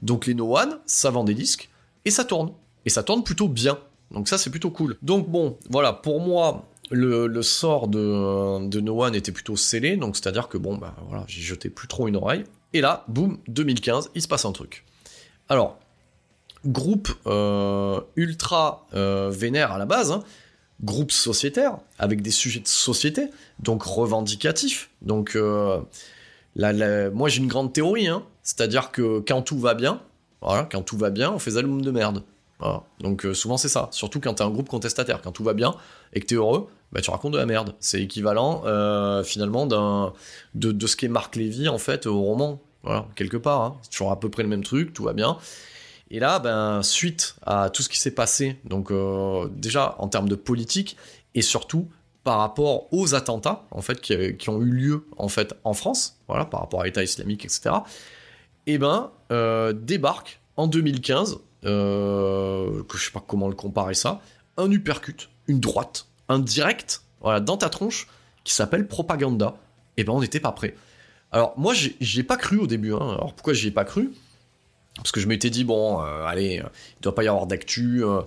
Donc les No One, ça vend des disques et ça tourne. Et ça tourne plutôt bien. Donc ça, c'est plutôt cool. Donc bon, voilà, pour moi, le, sort de, de No One était plutôt scellé. Donc c'est-à-dire que bon, bah voilà, j'y jetais plus trop une oreille. Et là, boum, 2015, il se passe un truc. Alors, groupe euh, ultra euh, vénère à la base, hein, groupe sociétaire, avec des sujets de société, donc revendicatifs. Donc, euh, moi j'ai une grande théorie, hein, c'est-à-dire que quand tout va bien, voilà, quand tout va bien, on fait des albums de merde. Donc euh, souvent c'est ça, surtout quand t'es un groupe contestataire, quand tout va bien et que t'es heureux, bah, tu racontes de la merde. C'est équivalent euh, finalement de, ce qu'est Marc Lévy en fait au roman, quelque part. hein. C'est toujours à peu près le même truc, tout va bien. Et là, ben, suite à tout ce qui s'est passé, donc euh, déjà en termes de politique et surtout par rapport aux attentats en fait qui, ont eu lieu en fait en France, voilà, par rapport à l'État islamique, etc. Et eh ben débarque en 2015, euh, je sais pas comment le comparer ça, un uppercut, une droite, un direct, voilà, dans ta tronche, qui s'appelle propaganda. Et eh ben on n'était pas prêt. Alors moi j'ai pas cru au début. Hein. Alors pourquoi j'y ai pas cru? Parce que je m'étais dit bon, euh, allez, il doit pas y avoir d'actu. Euh,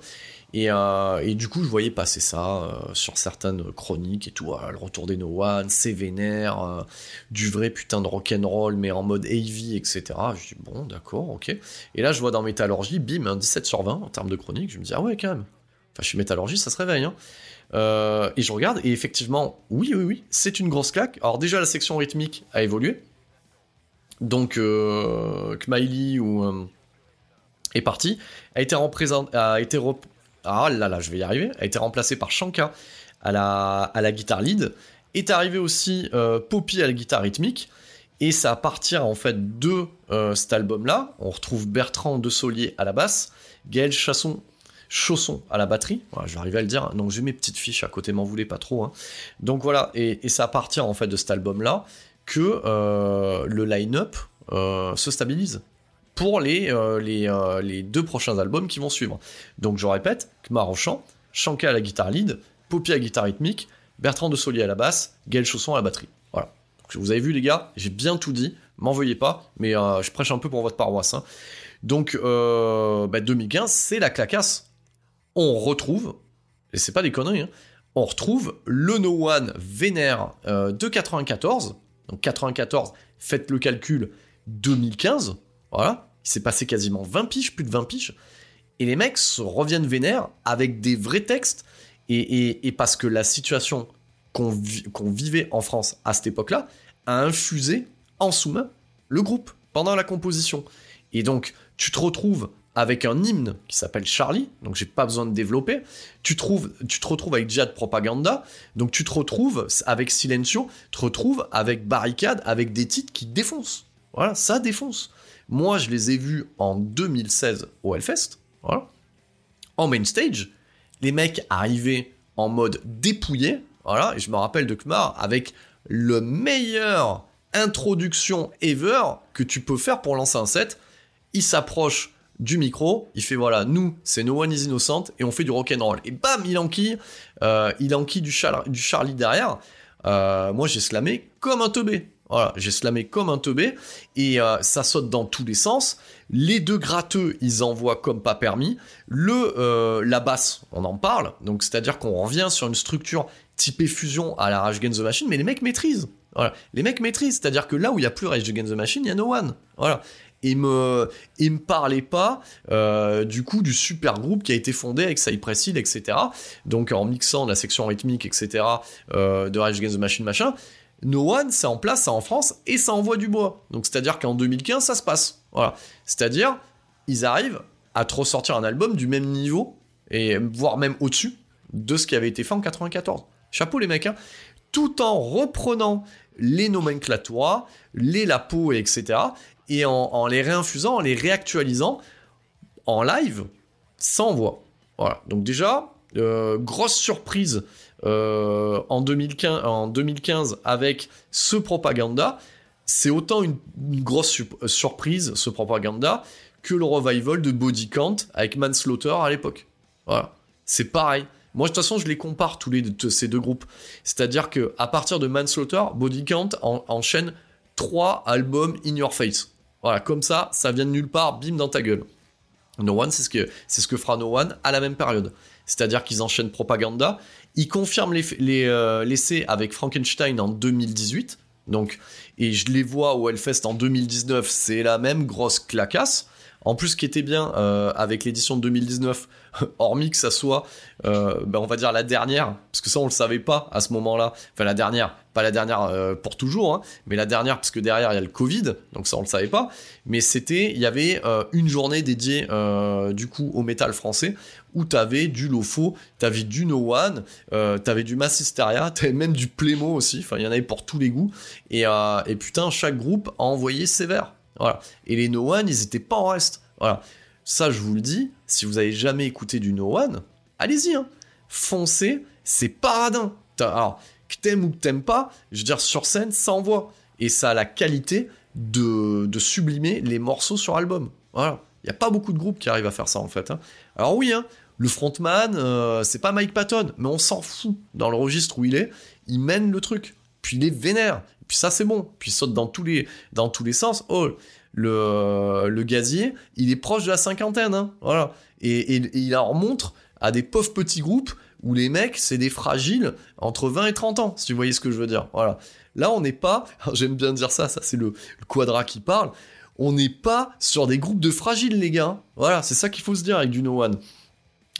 et, du coup, je voyais passer ça euh, sur certaines chroniques et tout. le retour des No One, c'est vénère, euh, du vrai putain de rock'n'roll, mais en mode heavy, etc. Je dis, bon, d'accord, ok. Et là, je vois dans Métallurgie, bim, un 17 sur 20 en termes de chronique. Je me dis, ah ouais, quand même. Enfin, chez Métallurgie, ça se réveille. Hein. et je regarde, et effectivement, oui, oui, oui, c'est une grosse claque. Alors, déjà, la section rythmique a évolué. Donc, Kmaili ou est parti, a été, a été ah là là, je vais y arriver, a été remplacé par Shanka à la, à guitare lead, est arrivé aussi euh, Poppy à la guitare rythmique, et c'est à partir en fait de euh, cet album-là, on retrouve Bertrand de Solier à la basse, Gaël Chasson, Chausson à la batterie, je vais arriver à le dire, donc j'ai mes petites fiches à côté, m'en voulez pas trop, hein. donc voilà, et, c'est à partir en fait de cet album-là que euh, le line-up se stabilise pour les, euh, euh, les, deux prochains albums qui vont suivre. Donc je répète, Kmar au chant, Shanka à la guitare lead, Poppy à la guitare rythmique, Bertrand de Solier à la basse, Gaël Chausson à la batterie. Voilà. vous avez vu les gars, j'ai bien tout dit, m'en veuillez pas, mais euh, je prêche un peu pour votre paroisse. Hein. Donc 2015, bah, c'est la clacasse. On retrouve, et c'est pas des conneries, hein, on retrouve le No One vénère de 94. Donc 94, faites le calcul, 2015, voilà. Il s'est passé quasiment 20 piges, plus de 20 piges. Et les mecs reviennent vénères avec des vrais textes. Et, parce que la situation qu'on vivait en France à cette époque-là a infusé en sous-main le groupe pendant la composition. Et donc, tu te retrouves avec un hymne qui s'appelle Charlie, donc j'ai pas besoin de développer. Tu, trouves, tu te retrouves avec Jihad Propaganda, donc tu te retrouves avec Silencio, tu te retrouves avec Barricade, avec des titres qui défoncent. Voilà, ça défonce. Moi, je les ai vus en 2016 au Hellfest. En main stage, les mecs arrivaient en mode dépouillé, voilà, et je me rappelle de Kmar avec le meilleur introduction ever que tu peux faire pour lancer un set. Il s'approche du micro, il fait voilà, nous, c'est No One is Innocent, et on fait du rock'n'roll. Et bam, il enquille, euh, il enquille du, du Charlie derrière. Euh, moi, j'ai slamé comme un teubé. Voilà, j'ai slamé comme un teubé et euh, ça saute dans tous les sens. Les deux gratteux, ils envoient comme pas permis. Le euh, la basse, on en parle. Donc c'est-à-dire qu'on revient sur une structure typée fusion à la Rage Against the Machine, mais les mecs maîtrisent. Les mecs maîtrisent. C'est-à-dire que là où il y a plus Rage Against the Machine, il y a No One. Voilà. Et me, et me parlait pas euh, du coup du super groupe qui a été fondé avec Cypress etc. Donc en mixant la section rythmique, etc. de Rage Against the Machine, machin No One, c'est en place, c'est en France, et ça envoie du bois. Donc c'est-à-dire qu'en 2015, ça se passe. C'est-à-dire, ils arrivent à te ressortir un album du même niveau, et voire même au-dessus de ce qui avait été fait en 94. Chapeau les mecs, hein. Tout en reprenant les nomenclatures, les lapos, etc. Et en, les réinfusant, en les réactualisant en live, sans voix. Donc déjà, euh, grosse surprise euh, en, 2015, en 2015 avec ce propaganda, c'est autant une, grosse surprise, ce propaganda, que le revival de Body Count avec Manslaughter à l'époque. Voilà. C'est pareil. Moi, de toute façon, je les compare tous les ces deux groupes. C'est-à-dire que à partir de Manslaughter, Body Count enchaîne trois albums in your face. Voilà, comme ça, ça vient de nulle part, bim dans ta gueule. No One, c'est ce c'est ce que fera No One à la même période. C'est-à-dire qu'ils enchaînent propaganda il confirme euh, l'essai avec Frankenstein en 2018. Donc, et je les vois au Hellfest en 2019, c'est la même grosse clacasse. En plus, ce qui était bien euh, avec l'édition de 2019, hormis que ça soit, euh, ben, on va dire la dernière, parce que ça on le savait pas à ce moment-là. Enfin la dernière, pas la dernière euh, pour toujours, hein, mais la dernière parce que derrière il y a le Covid, donc ça on le savait pas. Mais c'était, il y avait une journée dédiée du coup au métal français où t'avais du Lofo, t'avais du No One, t'avais du Massisteria, t'avais même du Plémo aussi. Enfin il y en avait pour tous les goûts. Et, et putain chaque groupe a envoyé sévère. Et les No One, ils étaient pas en reste. Voilà. Ça, je vous le dis, si vous avez jamais écouté du No One, allez-y. Hein. Foncez, c'est paradin. alors, que t'aimes ou que t'aimes pas, je veux dire, sur scène, ça envoie. Et ça a la qualité de, de sublimer les morceaux sur album. Voilà. Il n'y a pas beaucoup de groupes qui arrivent à faire ça, en fait. hein. Alors oui, hein, le frontman, euh, c'est pas Mike Patton, mais on s'en fout. Dans le registre où il est, il mène le truc. Puis il est vénère. Puis ça, c'est bon. Puis il saute dans tous les, dans tous les sens. Oh, le, le gazier, il est proche de la cinquantaine. hein. Voilà. Et, et- il en montre à des pauvres petits groupes où les mecs, c'est des fragiles entre 20 et 30 ans, si vous voyez ce que je veux dire. Voilà. Là, on n'est pas, j'aime bien dire ça, ça c'est le, le quadra qui parle, on n'est pas sur des groupes de fragiles, les gars. Voilà, c'est ça qu'il faut se dire avec du No One.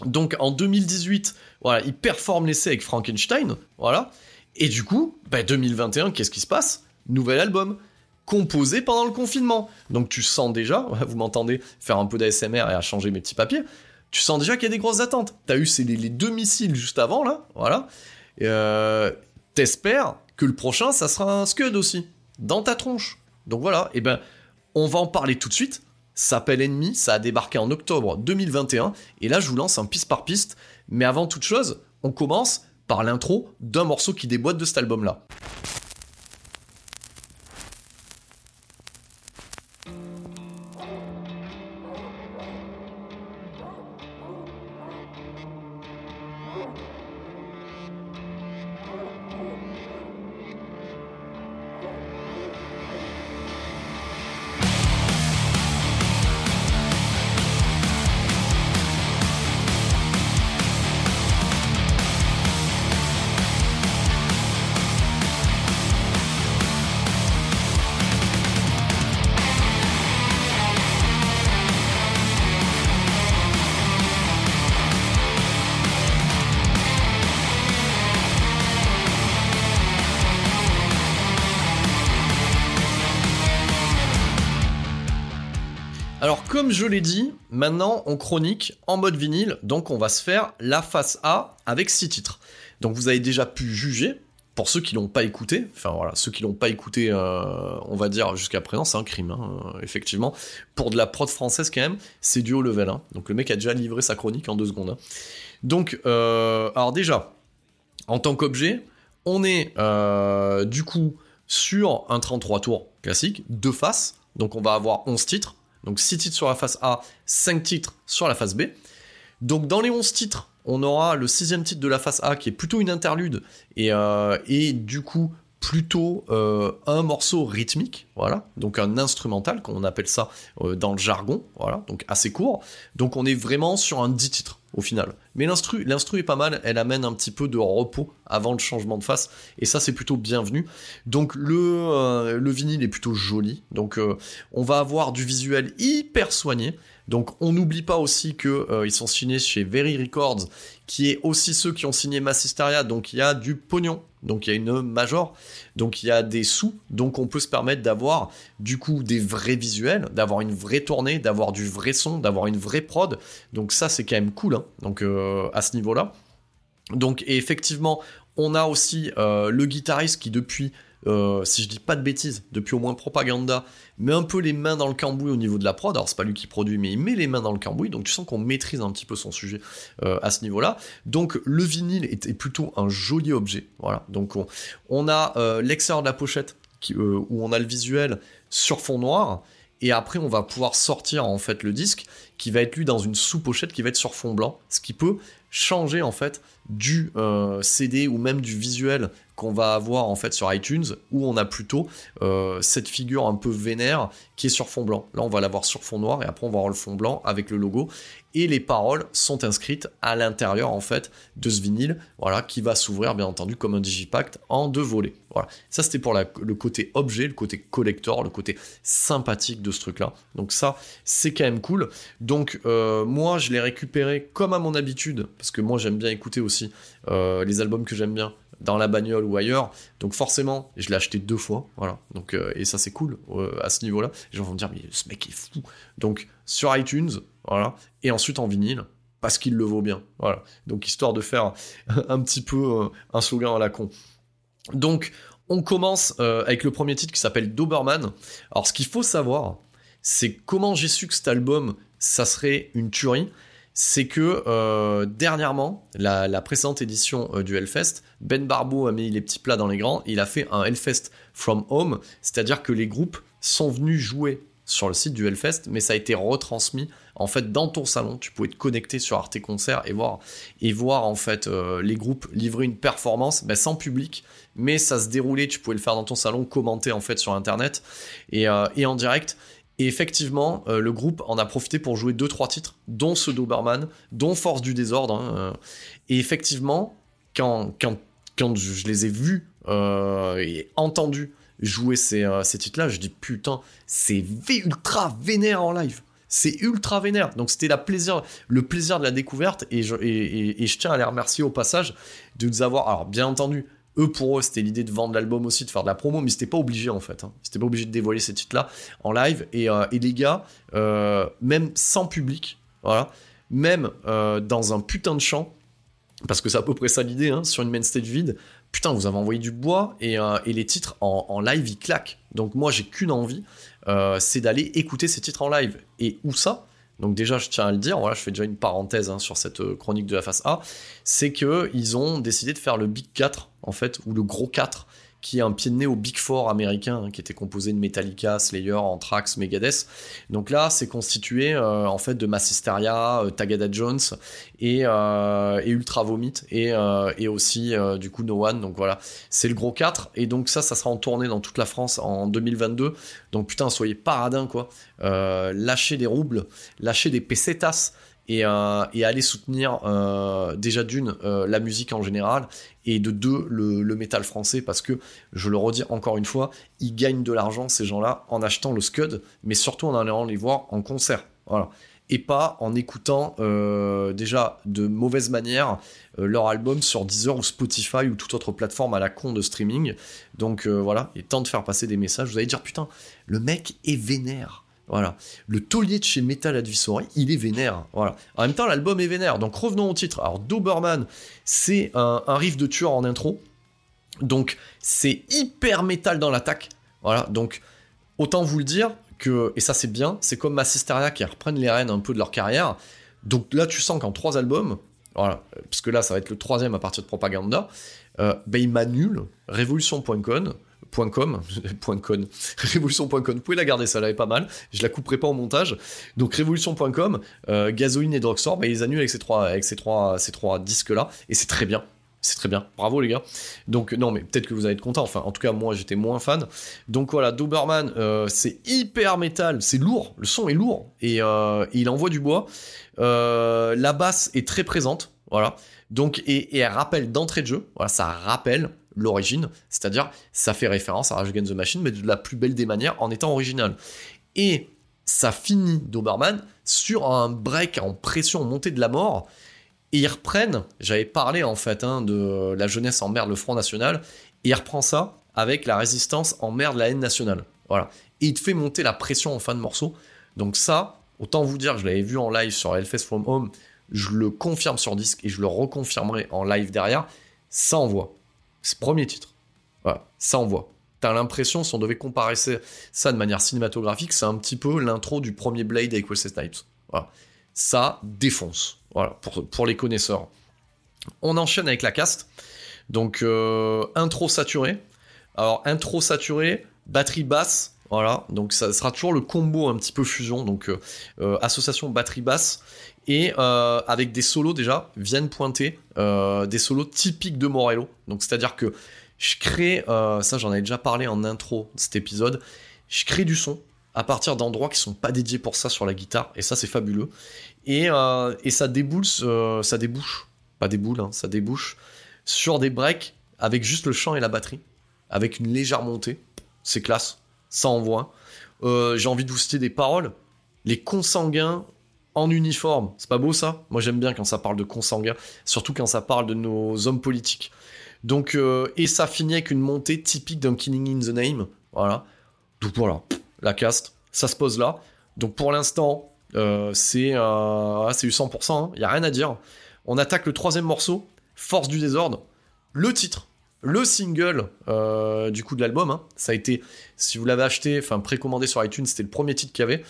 Donc en 2018, voilà, il performe l'essai avec Frankenstein, voilà. Et du coup, bah, 2021, qu'est-ce qui se passe? Nouvel album, composé pendant le confinement. Donc tu sens déjà, vous m'entendez faire un peu d'ASMR et à changer mes petits papiers, tu sens déjà qu'il y a des grosses attentes. T'as eu les, les deux missiles juste avant, là, voilà. Euh, T'espères que le prochain, ça sera un Scud aussi, dans ta tronche. Donc voilà, et ben, on va en parler tout de suite. Ça s'appelle Ennemi, ça a débarqué en octobre 2021, et là je vous lance un piste par piste. Mais avant toute chose, on commence par l'intro d'un morceau qui déboîte de cet album-là. Comme je l'ai dit, maintenant on chronique en mode vinyle, donc on va se faire la face A avec 6 titres. Donc vous avez déjà pu juger, pour ceux qui l'ont pas écouté, enfin voilà, ceux qui l'ont pas écouté, euh, on va dire jusqu'à présent, c'est un crime, hein, euh, effectivement. Pour de la prod française quand même, c'est du haut level. hein. Donc le mec a déjà livré sa chronique en deux secondes. hein. Donc, euh, alors déjà, en tant qu'objet, on est du coup sur un 33 tours classique, deux faces, donc on va avoir 11 titres, donc 6 titres sur la face A, 5 titres sur la face B. Donc dans les 11 titres, on aura le sixième titre de la face A qui est plutôt une interlude et, euh, et du coup plutôt euh, un morceau rythmique, voilà, donc un instrumental, comme on appelle ça euh, dans le jargon, voilà, donc assez court. Donc on est vraiment sur un 10 titres au final. Mais l'instru, est pas mal, elle amène un petit peu de repos avant le changement de face, et ça c'est plutôt bienvenu. Donc le, euh, le vinyle est plutôt joli, donc on va avoir du visuel hyper soigné. Donc on n'oublie pas aussi que euh, ils sont signés chez Very Records, qui est aussi ceux qui ont signé Mass Hysteria, donc il y a du pognon, donc il y a une major, donc il y a des sous, donc on peut se permettre d'avoir du coup des vrais visuels, d'avoir une vraie tournée, d'avoir du vrai son, d'avoir une vraie prod. Donc ça c'est quand même cool, hein. donc euh, à ce niveau-là. Donc effectivement, on a aussi euh, le guitariste qui depuis, euh, si je dis pas de bêtises, depuis au moins Propaganda, met un peu les mains dans le cambouis au niveau de la prod. Alors c'est pas lui qui produit, mais il met les mains dans le cambouis, donc tu sens qu'on maîtrise un petit peu son sujet euh, à ce niveau-là. Donc le vinyle est, plutôt un joli objet. Voilà. Donc on, a euh, l'extérieur de la pochette qui, où on a le visuel sur fond noir. Et après, on va pouvoir sortir en fait le disque qui va être lu dans une sous-pochette qui va être sur fond blanc, ce qui peut changer en fait du CD ou même du visuel qu'on va avoir en fait sur iTunes où on a plutôt euh, cette figure un peu vénère qui est sur fond blanc. Là, on va l'avoir sur fond noir et après on va avoir le fond blanc avec le logo et les paroles sont inscrites à l'intérieur en fait de ce vinyle, voilà, qui va s'ouvrir bien entendu comme un digipack en deux volets. Voilà, ça c'était pour le côté objet, le côté collector, le côté sympathique de ce truc-là. Donc ça, c'est quand même cool. Donc euh, moi, je l'ai récupéré comme à mon habitude, parce que moi j'aime bien écouter aussi euh, les albums que j'aime bien dans la bagnole ou ailleurs. Donc forcément, je l'ai acheté deux fois, voilà. Donc euh, et ça c'est cool euh, à ce niveau-là. Les gens vont dire mais ce mec est fou. Donc sur iTunes, voilà, et ensuite en vinyle parce qu'il le vaut bien, voilà. Donc histoire de faire un petit peu euh, un slogan à la con. Donc on commence avec le premier titre qui s'appelle Doberman. Alors ce qu'il faut savoir, c'est comment j'ai su que cet album ça serait une tuerie. C'est que euh, dernièrement, la, précédente édition euh, du Hellfest, Ben Barbeau a mis les petits plats dans les grands, il a fait un Hellfest from home, c'est-à-dire que les groupes sont venus jouer sur le site du Hellfest, mais ça a été retransmis en fait dans ton salon. Tu pouvais te connecter sur Arte Concert et voir en fait euh, les groupes livrer une performance ben, sans public, mais ça se déroulait. Tu pouvais le faire dans ton salon, commenter en fait sur internet et, et en direct. Et effectivement, euh, le groupe en a profité pour jouer 2-3 titres, dont ce Doberman, dont Force du désordre. Hein, euh. et effectivement, quand, quand, quand je les ai vus euh, et entendus jouer ces, ces titres-là, je dis putain, c'est ultra vénère en live. C'est ultra vénère. Donc c'était plaisir, le plaisir de la découverte et je, et, et je tiens à les remercier au passage de nous avoir, alors bien entendu, eux pour eux c'était l'idée de vendre l'album aussi de faire de la promo mais c'était pas obligé en fait hein. c'était pas obligé de dévoiler ces titres là en live. Et, euh, les gars euh, même sans public même euh, dans un putain de champ parce que c'est à peu près ça l'idée hein, sur une main stage vide putain vous avez envoyé du bois et, les titres en, en, live ils claquent. Donc moi j'ai qu'une envie c'est d'aller écouter ces titres en live. Et où ça? Donc déjà, je tiens à le dire, voilà, je fais déjà une parenthèse hein, sur cette euh, chronique de la face A, c'est que ils ont décidé de faire le Big 4 en fait, ou le gros 4 qui est un pied de nez au Big Four américain, hein, qui était composé de Metallica, Slayer, Anthrax, Megadeth. Donc là, c'est constitué euh, en fait de Massisteria, euh, Tagada Jones et, euh, et Ultra Vomit et, et aussi du coup No One. Donc voilà, c'est le gros 4. Et donc ça, ça sera en tournée dans toute la France en 2022. Donc putain, soyez paradins quoi. lâchez des roubles, lâchez des pesetas et, euh, et aller soutenir euh, déjà d'une euh, la musique en général et de deux le, le, métal français parce que je le redis encore une fois ils gagnent de l'argent ces gens-là en achetant le scud mais surtout en allant les voir en concert. Voilà. Et pas en écoutant déjà de mauvaise manière leur album sur Deezer ou Spotify ou toute autre plateforme à la con de streaming. Donc voilà. Il est temps de faire passer des messages. Vous allez dire putain le mec est vénère voilà. Le taulier de chez Metal Advisory, il est vénère. Voilà. En même temps, l'album est vénère. Donc revenons au titre. Alors, Doberman, c'est un, riff de tueur en intro. Donc, c'est hyper métal dans l'attaque. Voilà. Donc, autant vous le dire que, et ça c'est bien, c'est comme Massisteria qui reprennent les rênes un peu de leur carrière. Donc là, tu sens qu'en trois albums, voilà, parce que là, ça va être le troisième à partir de Propaganda, euh, ben, il m'annule Révolution.com, .com, révolution.com, vous pouvez la garder, ça est pas mal, je la couperai pas au montage. Donc révolution.com, euh, Gasoline et Drugstore, bah, ils annulent avec ces trois, avec ces trois, ces trois disques là, et c'est très bien. C'est très bien, bravo les gars. Donc non, mais peut-être que vous allez être content. Enfin, en tout cas, moi j'étais moins fan. Donc voilà, Doberman, euh, c'est hyper métal, c'est lourd, le son est lourd et, euh, il envoie du bois. la basse est très présente, voilà. Donc et, et elle rappelle d'entrée de jeu, voilà, ça rappelle l'origine, c'est-à-dire ça fait référence à Rage Against the Machine, mais de la plus belle des manières en étant original. Et ça finit Doberman sur un break en pression montée de la mort, et ils reprennent, j'avais parlé en fait hein, de la jeunesse en mer, le Front National, et il reprend ça avec la résistance en mer de la haine nationale. Voilà. Et il te fait monter la pression en fin de morceau. Donc ça, autant vous dire, je l'avais vu en live sur Hellfest From Home, je le confirme sur disque et je le reconfirmerai en live derrière, ça envoie. C'est premier titre. Voilà, ça envoie. T'as l'impression, si on devait comparer ça de manière cinématographique, c'est un petit peu l'intro du premier Blade avec Wesley Snipes. Voilà. Ça défonce. Voilà, pour, les connaisseurs. On enchaîne avec la cast. Donc, euh, intro saturé. Alors, intro saturé, batterie basse. Voilà, donc ça sera toujours le combo un petit peu fusion. Donc, euh, euh, association batterie basse et euh, avec des solos déjà viennent pointer des solos typiques de Morello. Donc c'est-à-dire que je crée, ça j'en ai déjà parlé en intro de cet épisode, je crée du son à partir d'endroits qui sont pas dédiés pour ça sur la guitare et ça c'est fabuleux et, et ça déboule, ça débouche, pas des boules, hein, ça débouche sur des breaks avec juste le chant et la batterie, avec une légère montée, c'est classe, ça envoie. J'ai envie de vous citer des paroles. Les consanguins en uniforme. C'est pas beau ça? Moi j'aime bien quand ça parle de consanguins, surtout quand ça parle de nos hommes politiques. Donc, euh, et ça finit avec une montée typique d'un Killing in the Name. Voilà. Donc voilà, la caste, ça se pose là. Donc pour l'instant, euh, c'est euh, eu 100%, il n'y a rien à dire. On attaque le troisième morceau, Force du désordre. Le titre, le single euh, du coup de l'album. Hein. Ça a été, si vous l'avez acheté, enfin précommandé sur iTunes, c'était le premier titre qu'il y avait.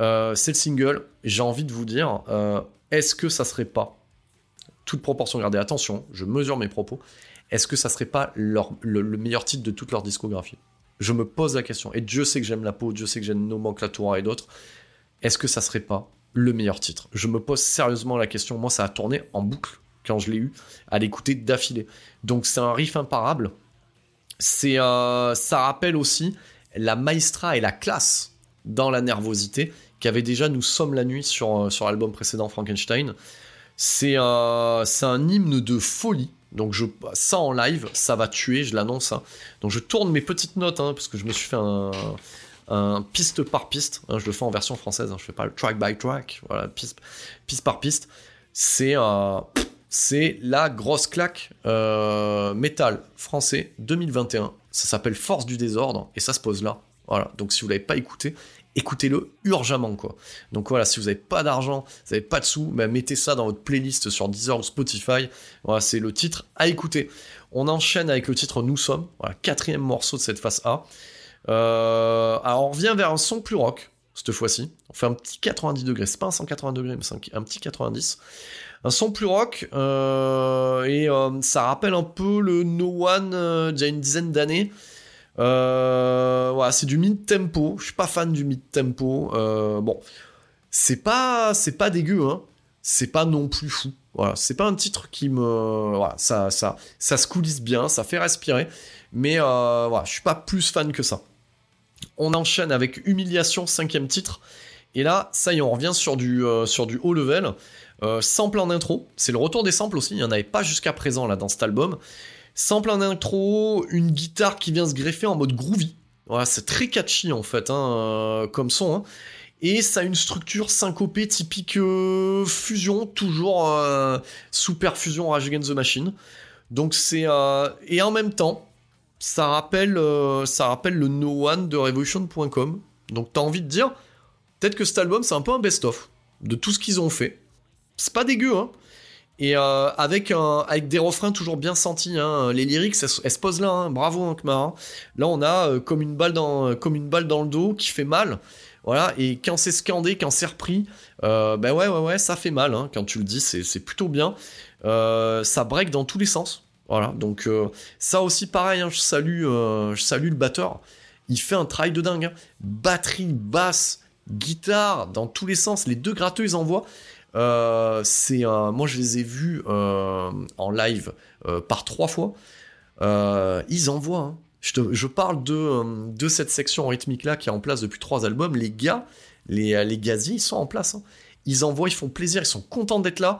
Euh, c'est le single. J'ai envie de vous dire, euh, est-ce que ça serait pas, toute proportion gardée, attention, je mesure mes propos, est-ce que ça serait pas le, meilleur titre de toute leur discographie? Je me pose la question, et Dieu sait que j'aime la peau, Dieu sait que j'aime Nomenclatura et d'autres, est-ce que ça serait pas le meilleur titre? Je me pose sérieusement la question, moi ça a tourné en boucle quand je l'ai eu, à l'écouter d'affilée. Donc c'est un riff imparable, c'est euh, ça rappelle aussi la maestra et la classe dans la nervosité qu'avait déjà Nous sommes la nuit sur, euh, sur l'album précédent Frankenstein. C'est euh, un hymne de folie. Donc je, ça en live, ça va tuer, je l'annonce. Hein. Donc je tourne mes petites notes, hein, parce que je me suis fait un, piste par piste. Hein, je le fais en version française, je fais pas le track by track. Voilà, piste, piste par piste. C'est euh, c'est la grosse claque euh, métal français 2021. Ça s'appelle Force du désordre et ça se pose là. Voilà. Donc si vous l'avez pas écouté, écoutez-le urgemment quoi. Donc voilà, si vous n'avez pas d'argent, vous n'avez pas de sous, bah, mettez ça dans votre playlist sur Deezer ou Spotify. Voilà, c'est le titre à écouter. On enchaîne avec le titre Nous sommes, voilà, quatrième morceau de cette phase A. Euh, alors on revient vers un son plus rock cette fois-ci. On fait un petit 90 degrés, c'est pas un 180 degrés, mais un petit 90 un son plus rock euh, et euh, ça rappelle un peu le No One euh, d'il y a une dizaine d'années. voilà, c'est du mid tempo. Je suis pas fan du mid tempo. bon, c'est pas c'est pas dégueu, hein. C'est pas non plus fou. Voilà, c'est pas un titre qui me voilà, ça ça ça se coulisse bien, ça fait respirer, mais voilà, je suis pas plus fan que ça. On enchaîne avec Humiliation, cinquième titre. Et là, ça y est, on revient sur du, sur du haut level. Euh, sample en intro, c'est le retour des samples aussi, il n'y en avait pas jusqu'à présent là dans cet album. Sample en intro, une guitare qui vient se greffer en mode groovy. Voilà, c'est très catchy en fait, hein, euh, comme son. Hein. Et ça a une structure syncopée typique euh, fusion, toujours super fusion Rage Against the Machine. Donc c'est et en même temps, ça rappelle ça rappelle le No One de Revolution.com. Donc t'as envie de dire peut-être que cet album c'est un peu un best-of de tout ce qu'ils ont fait c'est pas dégueu, hein. Et euh, avec, des refrains toujours bien sentis, hein. les lyrics, elles, se posent là, hein. bravo Ankmar. Là, on a euh, comme, une balle dans, comme une balle dans le dos qui fait mal. Voilà, et quand c'est scandé, quand c'est repris, euh, ben ouais, ouais, ouais, ça fait mal. Hein. Quand tu le dis, c'est plutôt bien. ça break dans tous les sens. Voilà, donc ça aussi pareil, je, salue, je salue le batteur. Il fait un travail de dingue. Batterie, basse, guitare, dans tous les sens. Les deux gratteux, ils envoient. Euh, c'est moi je les ai vus euh, en live euh, par trois fois. ils envoient. Hein. Je, parle de, cette section rythmique là qui est en place depuis trois albums. Les gars, les, les gaziers, ils sont en place. Hein. Ils envoient, ils font plaisir, ils sont contents d'être là.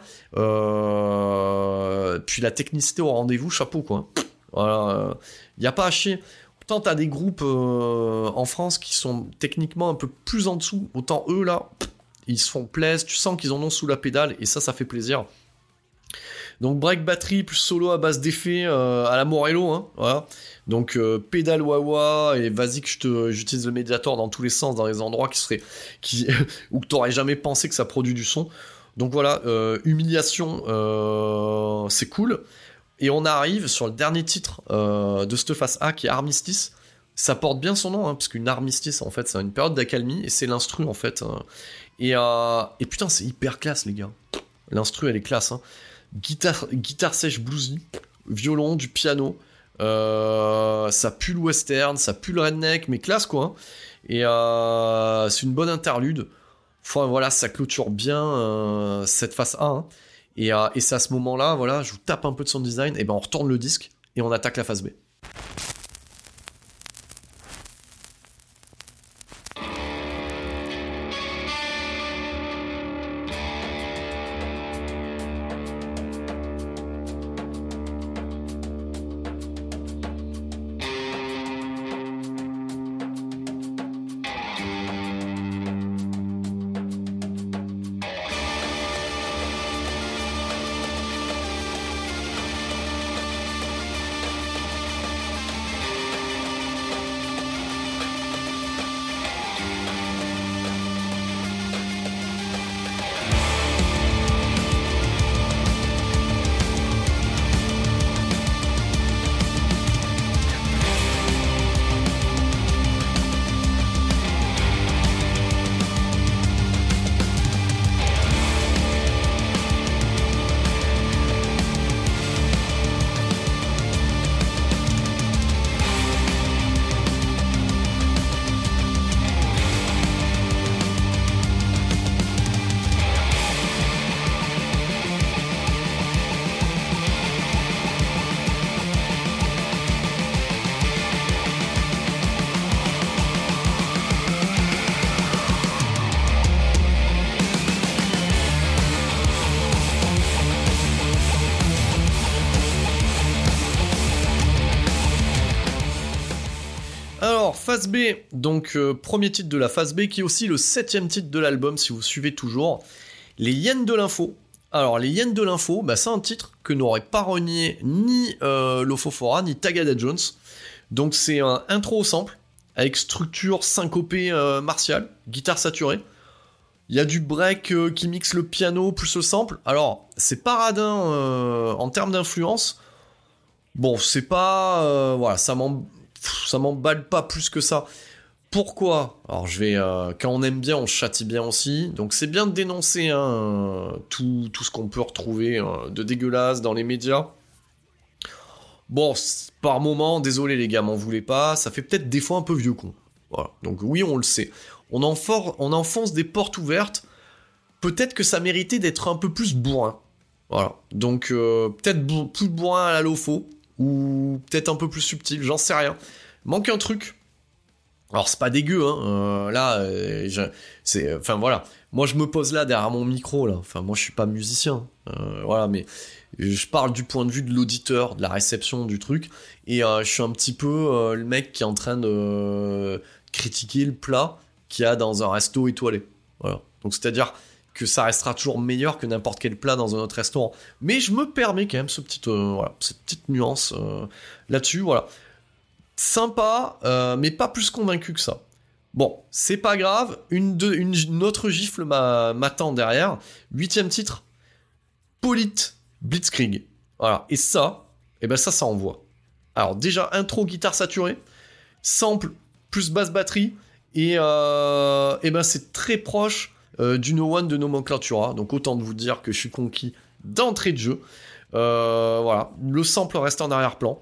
puis la technicité au rendez-vous, chapeau quoi. Il n'y a pas à chier. Autant t'as des groupes en France qui sont techniquement un peu plus en dessous, autant eux là, ils se font plaisir, tu sens qu'ils en ont sous la pédale, et ça, ça fait plaisir. Donc break batterie plus solo à base d'effets euh, à la Morello, hein, voilà. Donc euh, pédale wawa et vas-y que j'utilise le médiator dans tous les sens, dans les endroits qui seraient, qui, où t'aurais jamais pensé que ça produit du son. Donc voilà, euh, humiliation, c'est cool. Et on arrive sur le dernier titre de cette phase A qui est Armistice. Ça porte bien son nom, hein, parce qu'une armistice en fait c'est une période d'accalmie et c'est l'instru en fait. Hein. Euh, et, putain, c'est hyper classe, les gars. L'instru, elle est classe. Hein. Guitare, sèche bluesy, violon, du piano. Euh, ça pue le western, ça pue le redneck, mais classe quoi. Et euh, c'est une bonne interlude. Enfin voilà, ça clôture bien cette 1. Hein. Et, c'est à ce moment-là, voilà, je vous tape un peu de son design, et ben on retourne le disque et on attaque la phase B. phase B, donc euh, premier titre de la phase B, qui est aussi le septième titre de l'album, si vous suivez toujours. Les Yens de l'info. Alors, les Yens de l'info, bah, c'est un titre que n'aurait pas renié ni euh, ni Tagada Jones. Donc, c'est un intro au sample, avec structure syncopée euh, martiale, guitare saturée. Il y a du break euh, qui mixe le piano plus le sample. Alors, c'est pas radin en termes d'influence. Bon, c'est pas. voilà, ça ça m'emballe pas plus que ça. Pourquoi? Alors je vais, euh, quand on aime bien, on châtie bien aussi. Donc c'est bien de dénoncer hein, tout, ce qu'on peut retrouver hein, de dégueulasse dans les médias. Bon, par moment, désolé les gars, m'en voulez pas, ça fait peut-être des fois un peu vieux con. Voilà. Donc oui, on le sait. On, on enfonce des portes ouvertes. Peut-être que ça méritait d'être un peu plus bourrin. Voilà. Donc euh, peut-être plus bourrin à la lofo ou peut-être un peu plus subtil, j'en sais rien. Manque un truc. Alors c'est pas dégueu, hein. Euh, là, euh, c'est, enfin voilà. Moi je me pose là derrière mon micro là. Enfin moi je suis pas musicien, euh, voilà, mais je parle du point de vue de l'auditeur, de la réception du truc, et je suis un petit peu le mec qui est en train de critiquer le plat qu'il y a dans un resto étoilé. Voilà. Donc c'est à dire que ça restera toujours meilleur que n'importe quel plat dans un autre restaurant. Mais je me permets quand même ce petit, euh, cette petite nuance euh, là-dessus. Voilà. Sympa, euh, mais pas plus convaincu que ça. Bon, c'est pas grave. Une, une, autre gifle m'attend derrière. Huitième titre. Polite Blitzkrieg. Voilà. Et ça, et eh ben ça, ça envoie. Alors déjà, intro guitare saturée, sample plus basse batterie, et, et eh ben c'est très proche euh, du No One de Nomenclatura. Donc autant de vous dire que je suis conquis d'entrée de jeu. Euh, voilà, le sample reste en arrière-plan.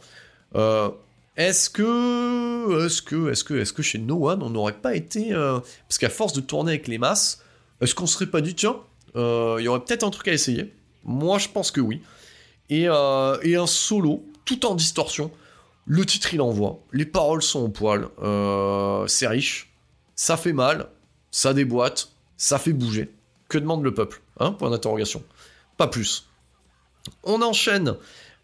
Euh, est-ce que, est-ce que, est-ce que, est-ce que chez No One on n'aurait pas été, parce qu'à force de tourner avec les masses, est-ce qu'on serait pas dit tiens, il y aurait peut-être un truc à essayer? Moi, je pense que oui. Et un solo, tout en distorsion. Le titre il envoie, les paroles sont au poil, c'est riche, ça fait mal, ça déboîte, ça fait bouger. Que demande le peuple Hein Point d'interrogation. Pas plus. On enchaîne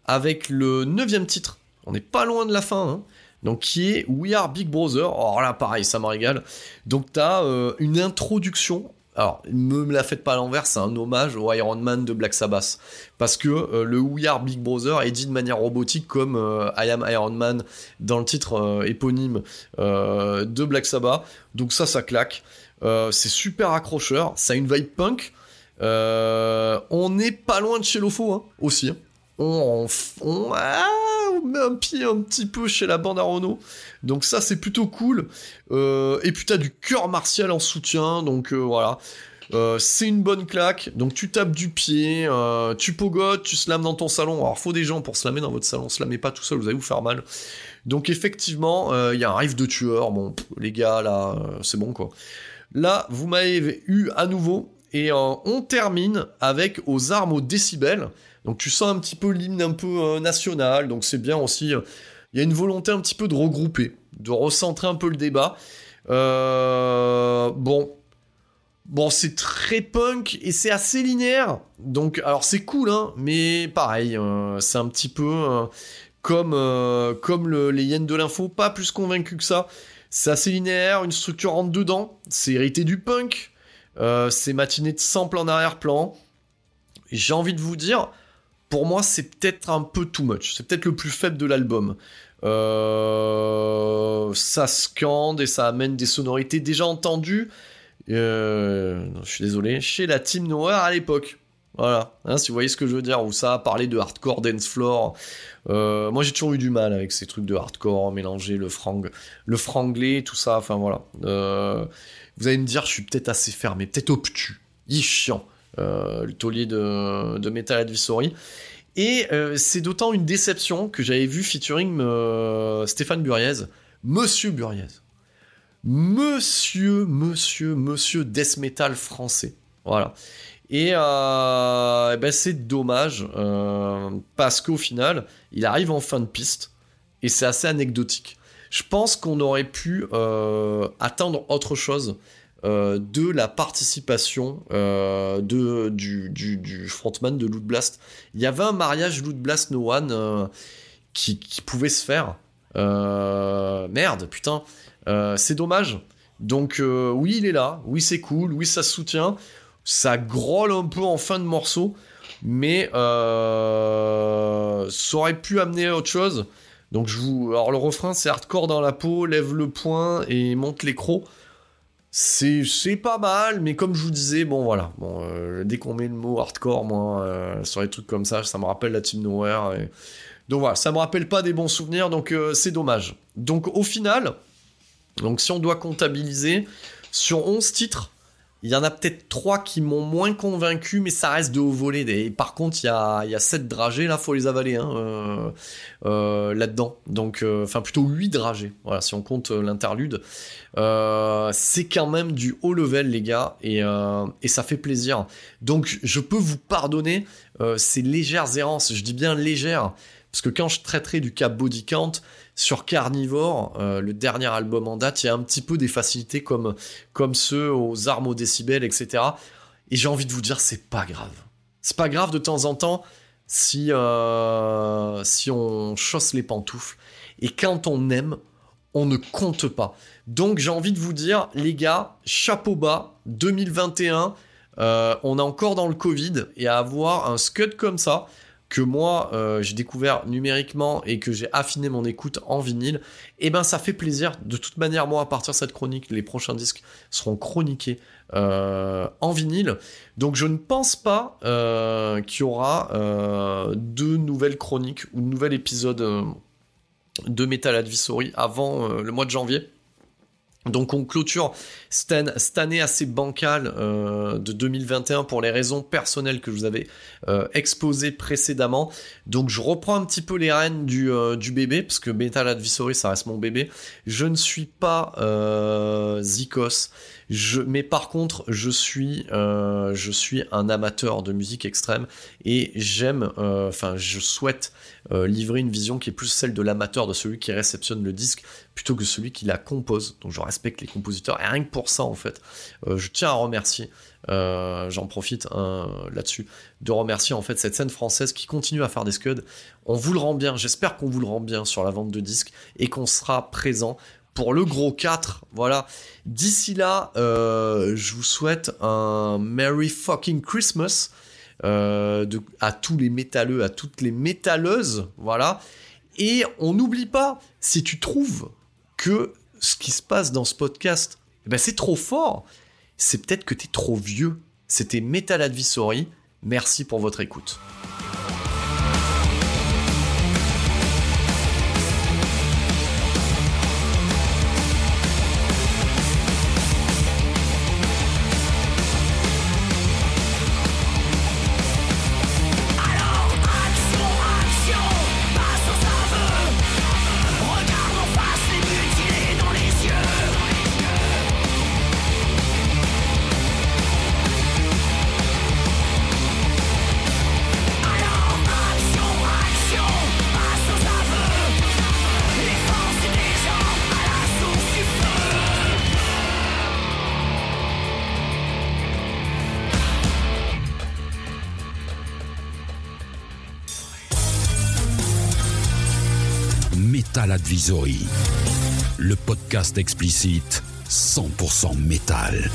avec le neuvième titre. On n'est pas loin de la fin. Hein. donc qui est We Are Big Brother. Alors là, pareil, ça me régale. Donc t'as euh, une introduction. Alors, ne me la faites pas à l'envers, c'est un hommage au Iron Man de Black Sabbath. Parce que euh, le We Are Big Brother est dit de manière robotique comme euh, I Am Iron Man dans le titre éponyme de Black Sabbath. Donc ça, ça claque. Euh, c'est super accrocheur, ça a une vibe punk. Euh, on n'est pas loin de chez Lofo hein, aussi. On, ah, on, met un pied un petit peu chez la bande à Renault. Donc ça c'est plutôt cool. Euh, et puis t'as du cœur martial en soutien. Donc voilà. c'est une bonne claque, donc tu tapes du pied, tu pogotes, tu slams dans ton salon. Alors faut des gens pour slammer dans votre salon, slamez pas tout seul, vous allez vous faire mal. Donc effectivement, il y a un riff de tueur. Bon, les gars là, c'est bon quoi. Là, vous m'avez eu à nouveau. Et euh, on termine avec aux armes aux décibels. Donc tu sens un petit peu l'hymne un peu euh, national. Donc c'est bien aussi. Euh, il y a une volonté un petit peu de regrouper, de recentrer un peu le débat. bon, Bon, c'est très punk et c'est assez linéaire. Donc, alors c'est cool, hein, mais pareil, c'est un petit peu comme, comme les yens de l'info, pas plus convaincu que ça. C'est assez linéaire, une structure rentre dedans, c'est hérité du punk, euh, c'est matiné de sample en arrière-plan. J'ai envie de vous dire, pour moi, c'est peut-être un peu too much. C'est peut-être le plus faible de l'album. Euh, ça scande et ça amène des sonorités déjà entendues. Euh, je suis désolé, chez la Team Noir à l'époque. Voilà, hein, si vous voyez ce que je veux dire, où ça a parlé de hardcore dance floor. Euh, moi j'ai toujours eu du mal avec ces trucs de hardcore, mélanger le frang, le franglais, tout ça, enfin voilà. Euh, vous allez me dire, je suis peut-être assez fermé, peut-être obtus, il chiant, euh, le taulier de, de Metal Advisory. Et c'est d'autant une déception que j'avais vu featuring Stéphane Buriez, Monsieur Buriez. Monsieur, monsieur, monsieur death metal français. Voilà. Et, euh, ben c'est dommage euh, parce qu'au final, il arrive en fin de piste et c'est assez anecdotique. Je pense qu'on aurait pu euh, attendre autre chose de la participation de, du, du, frontman de Loot Blast. Il y avait un mariage Loot Blast No One qui, qui, pouvait se faire. merde, putain. Euh, c'est dommage. Donc euh, oui, il est là, oui, c'est cool, oui, ça se soutient, ça grolle un peu en fin de morceau, mais euh, ça aurait pu amener à autre chose. Donc je vous, alors le refrain c'est hardcore dans la peau, lève le poing et monte les crocs. C'est, c'est pas mal, mais comme je vous disais, bon voilà, bon, euh, dès qu'on met le mot hardcore, moi, euh, sur les trucs comme ça, ça me rappelle la Team Nowhere. Donc voilà, ça me rappelle pas des bons souvenirs, donc c'est dommage. Donc au final, donc si on doit comptabiliser, sur 11 titres, il y en a peut-être 3 qui m'ont moins convaincu, mais ça reste de haut volet. Et par contre, il y a, 7 dragées, là, faut les avaler hein, euh, euh, là-dedans. Donc, euh, enfin, plutôt 8 dragées, si on compte l'interlude. C'est quand même du haut level, les gars, et, ça fait plaisir. Donc, je peux vous pardonner ces légères errances. Je dis bien légères, parce que quand je traiterai du cas Body Count, sur Carnivore, euh, le dernier album en date, il y a un petit peu des facilités comme, ceux aux armes au décibel, etc. Et j'ai envie de vous dire, c'est pas grave. C'est pas grave de temps en temps si, euh, si on chausse les pantoufles. Et quand on aime, on ne compte pas. Donc j'ai envie de vous dire, les gars, chapeau bas, 2021, euh, on est encore dans le Covid, et à avoir un scud comme ça, que moi euh, j'ai découvert numériquement et que j'ai affiné mon écoute en vinyle, et ben ça fait plaisir. De toute manière, moi à partir de cette chronique, les prochains disques seront chroniqués euh, en vinyle. Donc je ne pense pas euh, qu'il y aura deux nouvelles chroniques ou de nouvel épisode de Metal Advisory avant le mois de janvier. Donc on clôture cette, année assez bancale euh, de 2021 pour les raisons personnelles que je vous avais euh, exposées précédemment. Donc je reprends un petit peu les rênes du, euh, du bébé, parce que Metal Advisory ça reste mon bébé. Je ne suis pas Zikos, mais par contre je suis, euh, je suis un amateur de musique extrême et j'aime, euh, enfin je souhaite euh, livrer une vision qui est plus celle de l'amateur, de celui qui réceptionne le disque, plutôt que celui qui la compose. Donc je respecte les compositeurs, et rien que pour ça en fait, je tiens à remercier, j'en profite hein, là-dessus, de remercier en fait cette scène française qui continue à faire des scuds. On vous le rend bien, j'espère qu'on vous le rend bien sur la vente de disques, et qu'on sera présent pour le gros 4. Voilà. D'ici là, euh, je vous souhaite un Merry fucking Christmas euh, de, à tous les métalleux, à toutes les métalleuses. Voilà. Et on n'oublie pas, si tu trouves que ce qui se passe dans ce podcast, eh ben c'est trop fort, c'est peut-être que tu es trop vieux. C'était Metal Advisory. Merci pour votre écoute. Le podcast explicite 100% métal.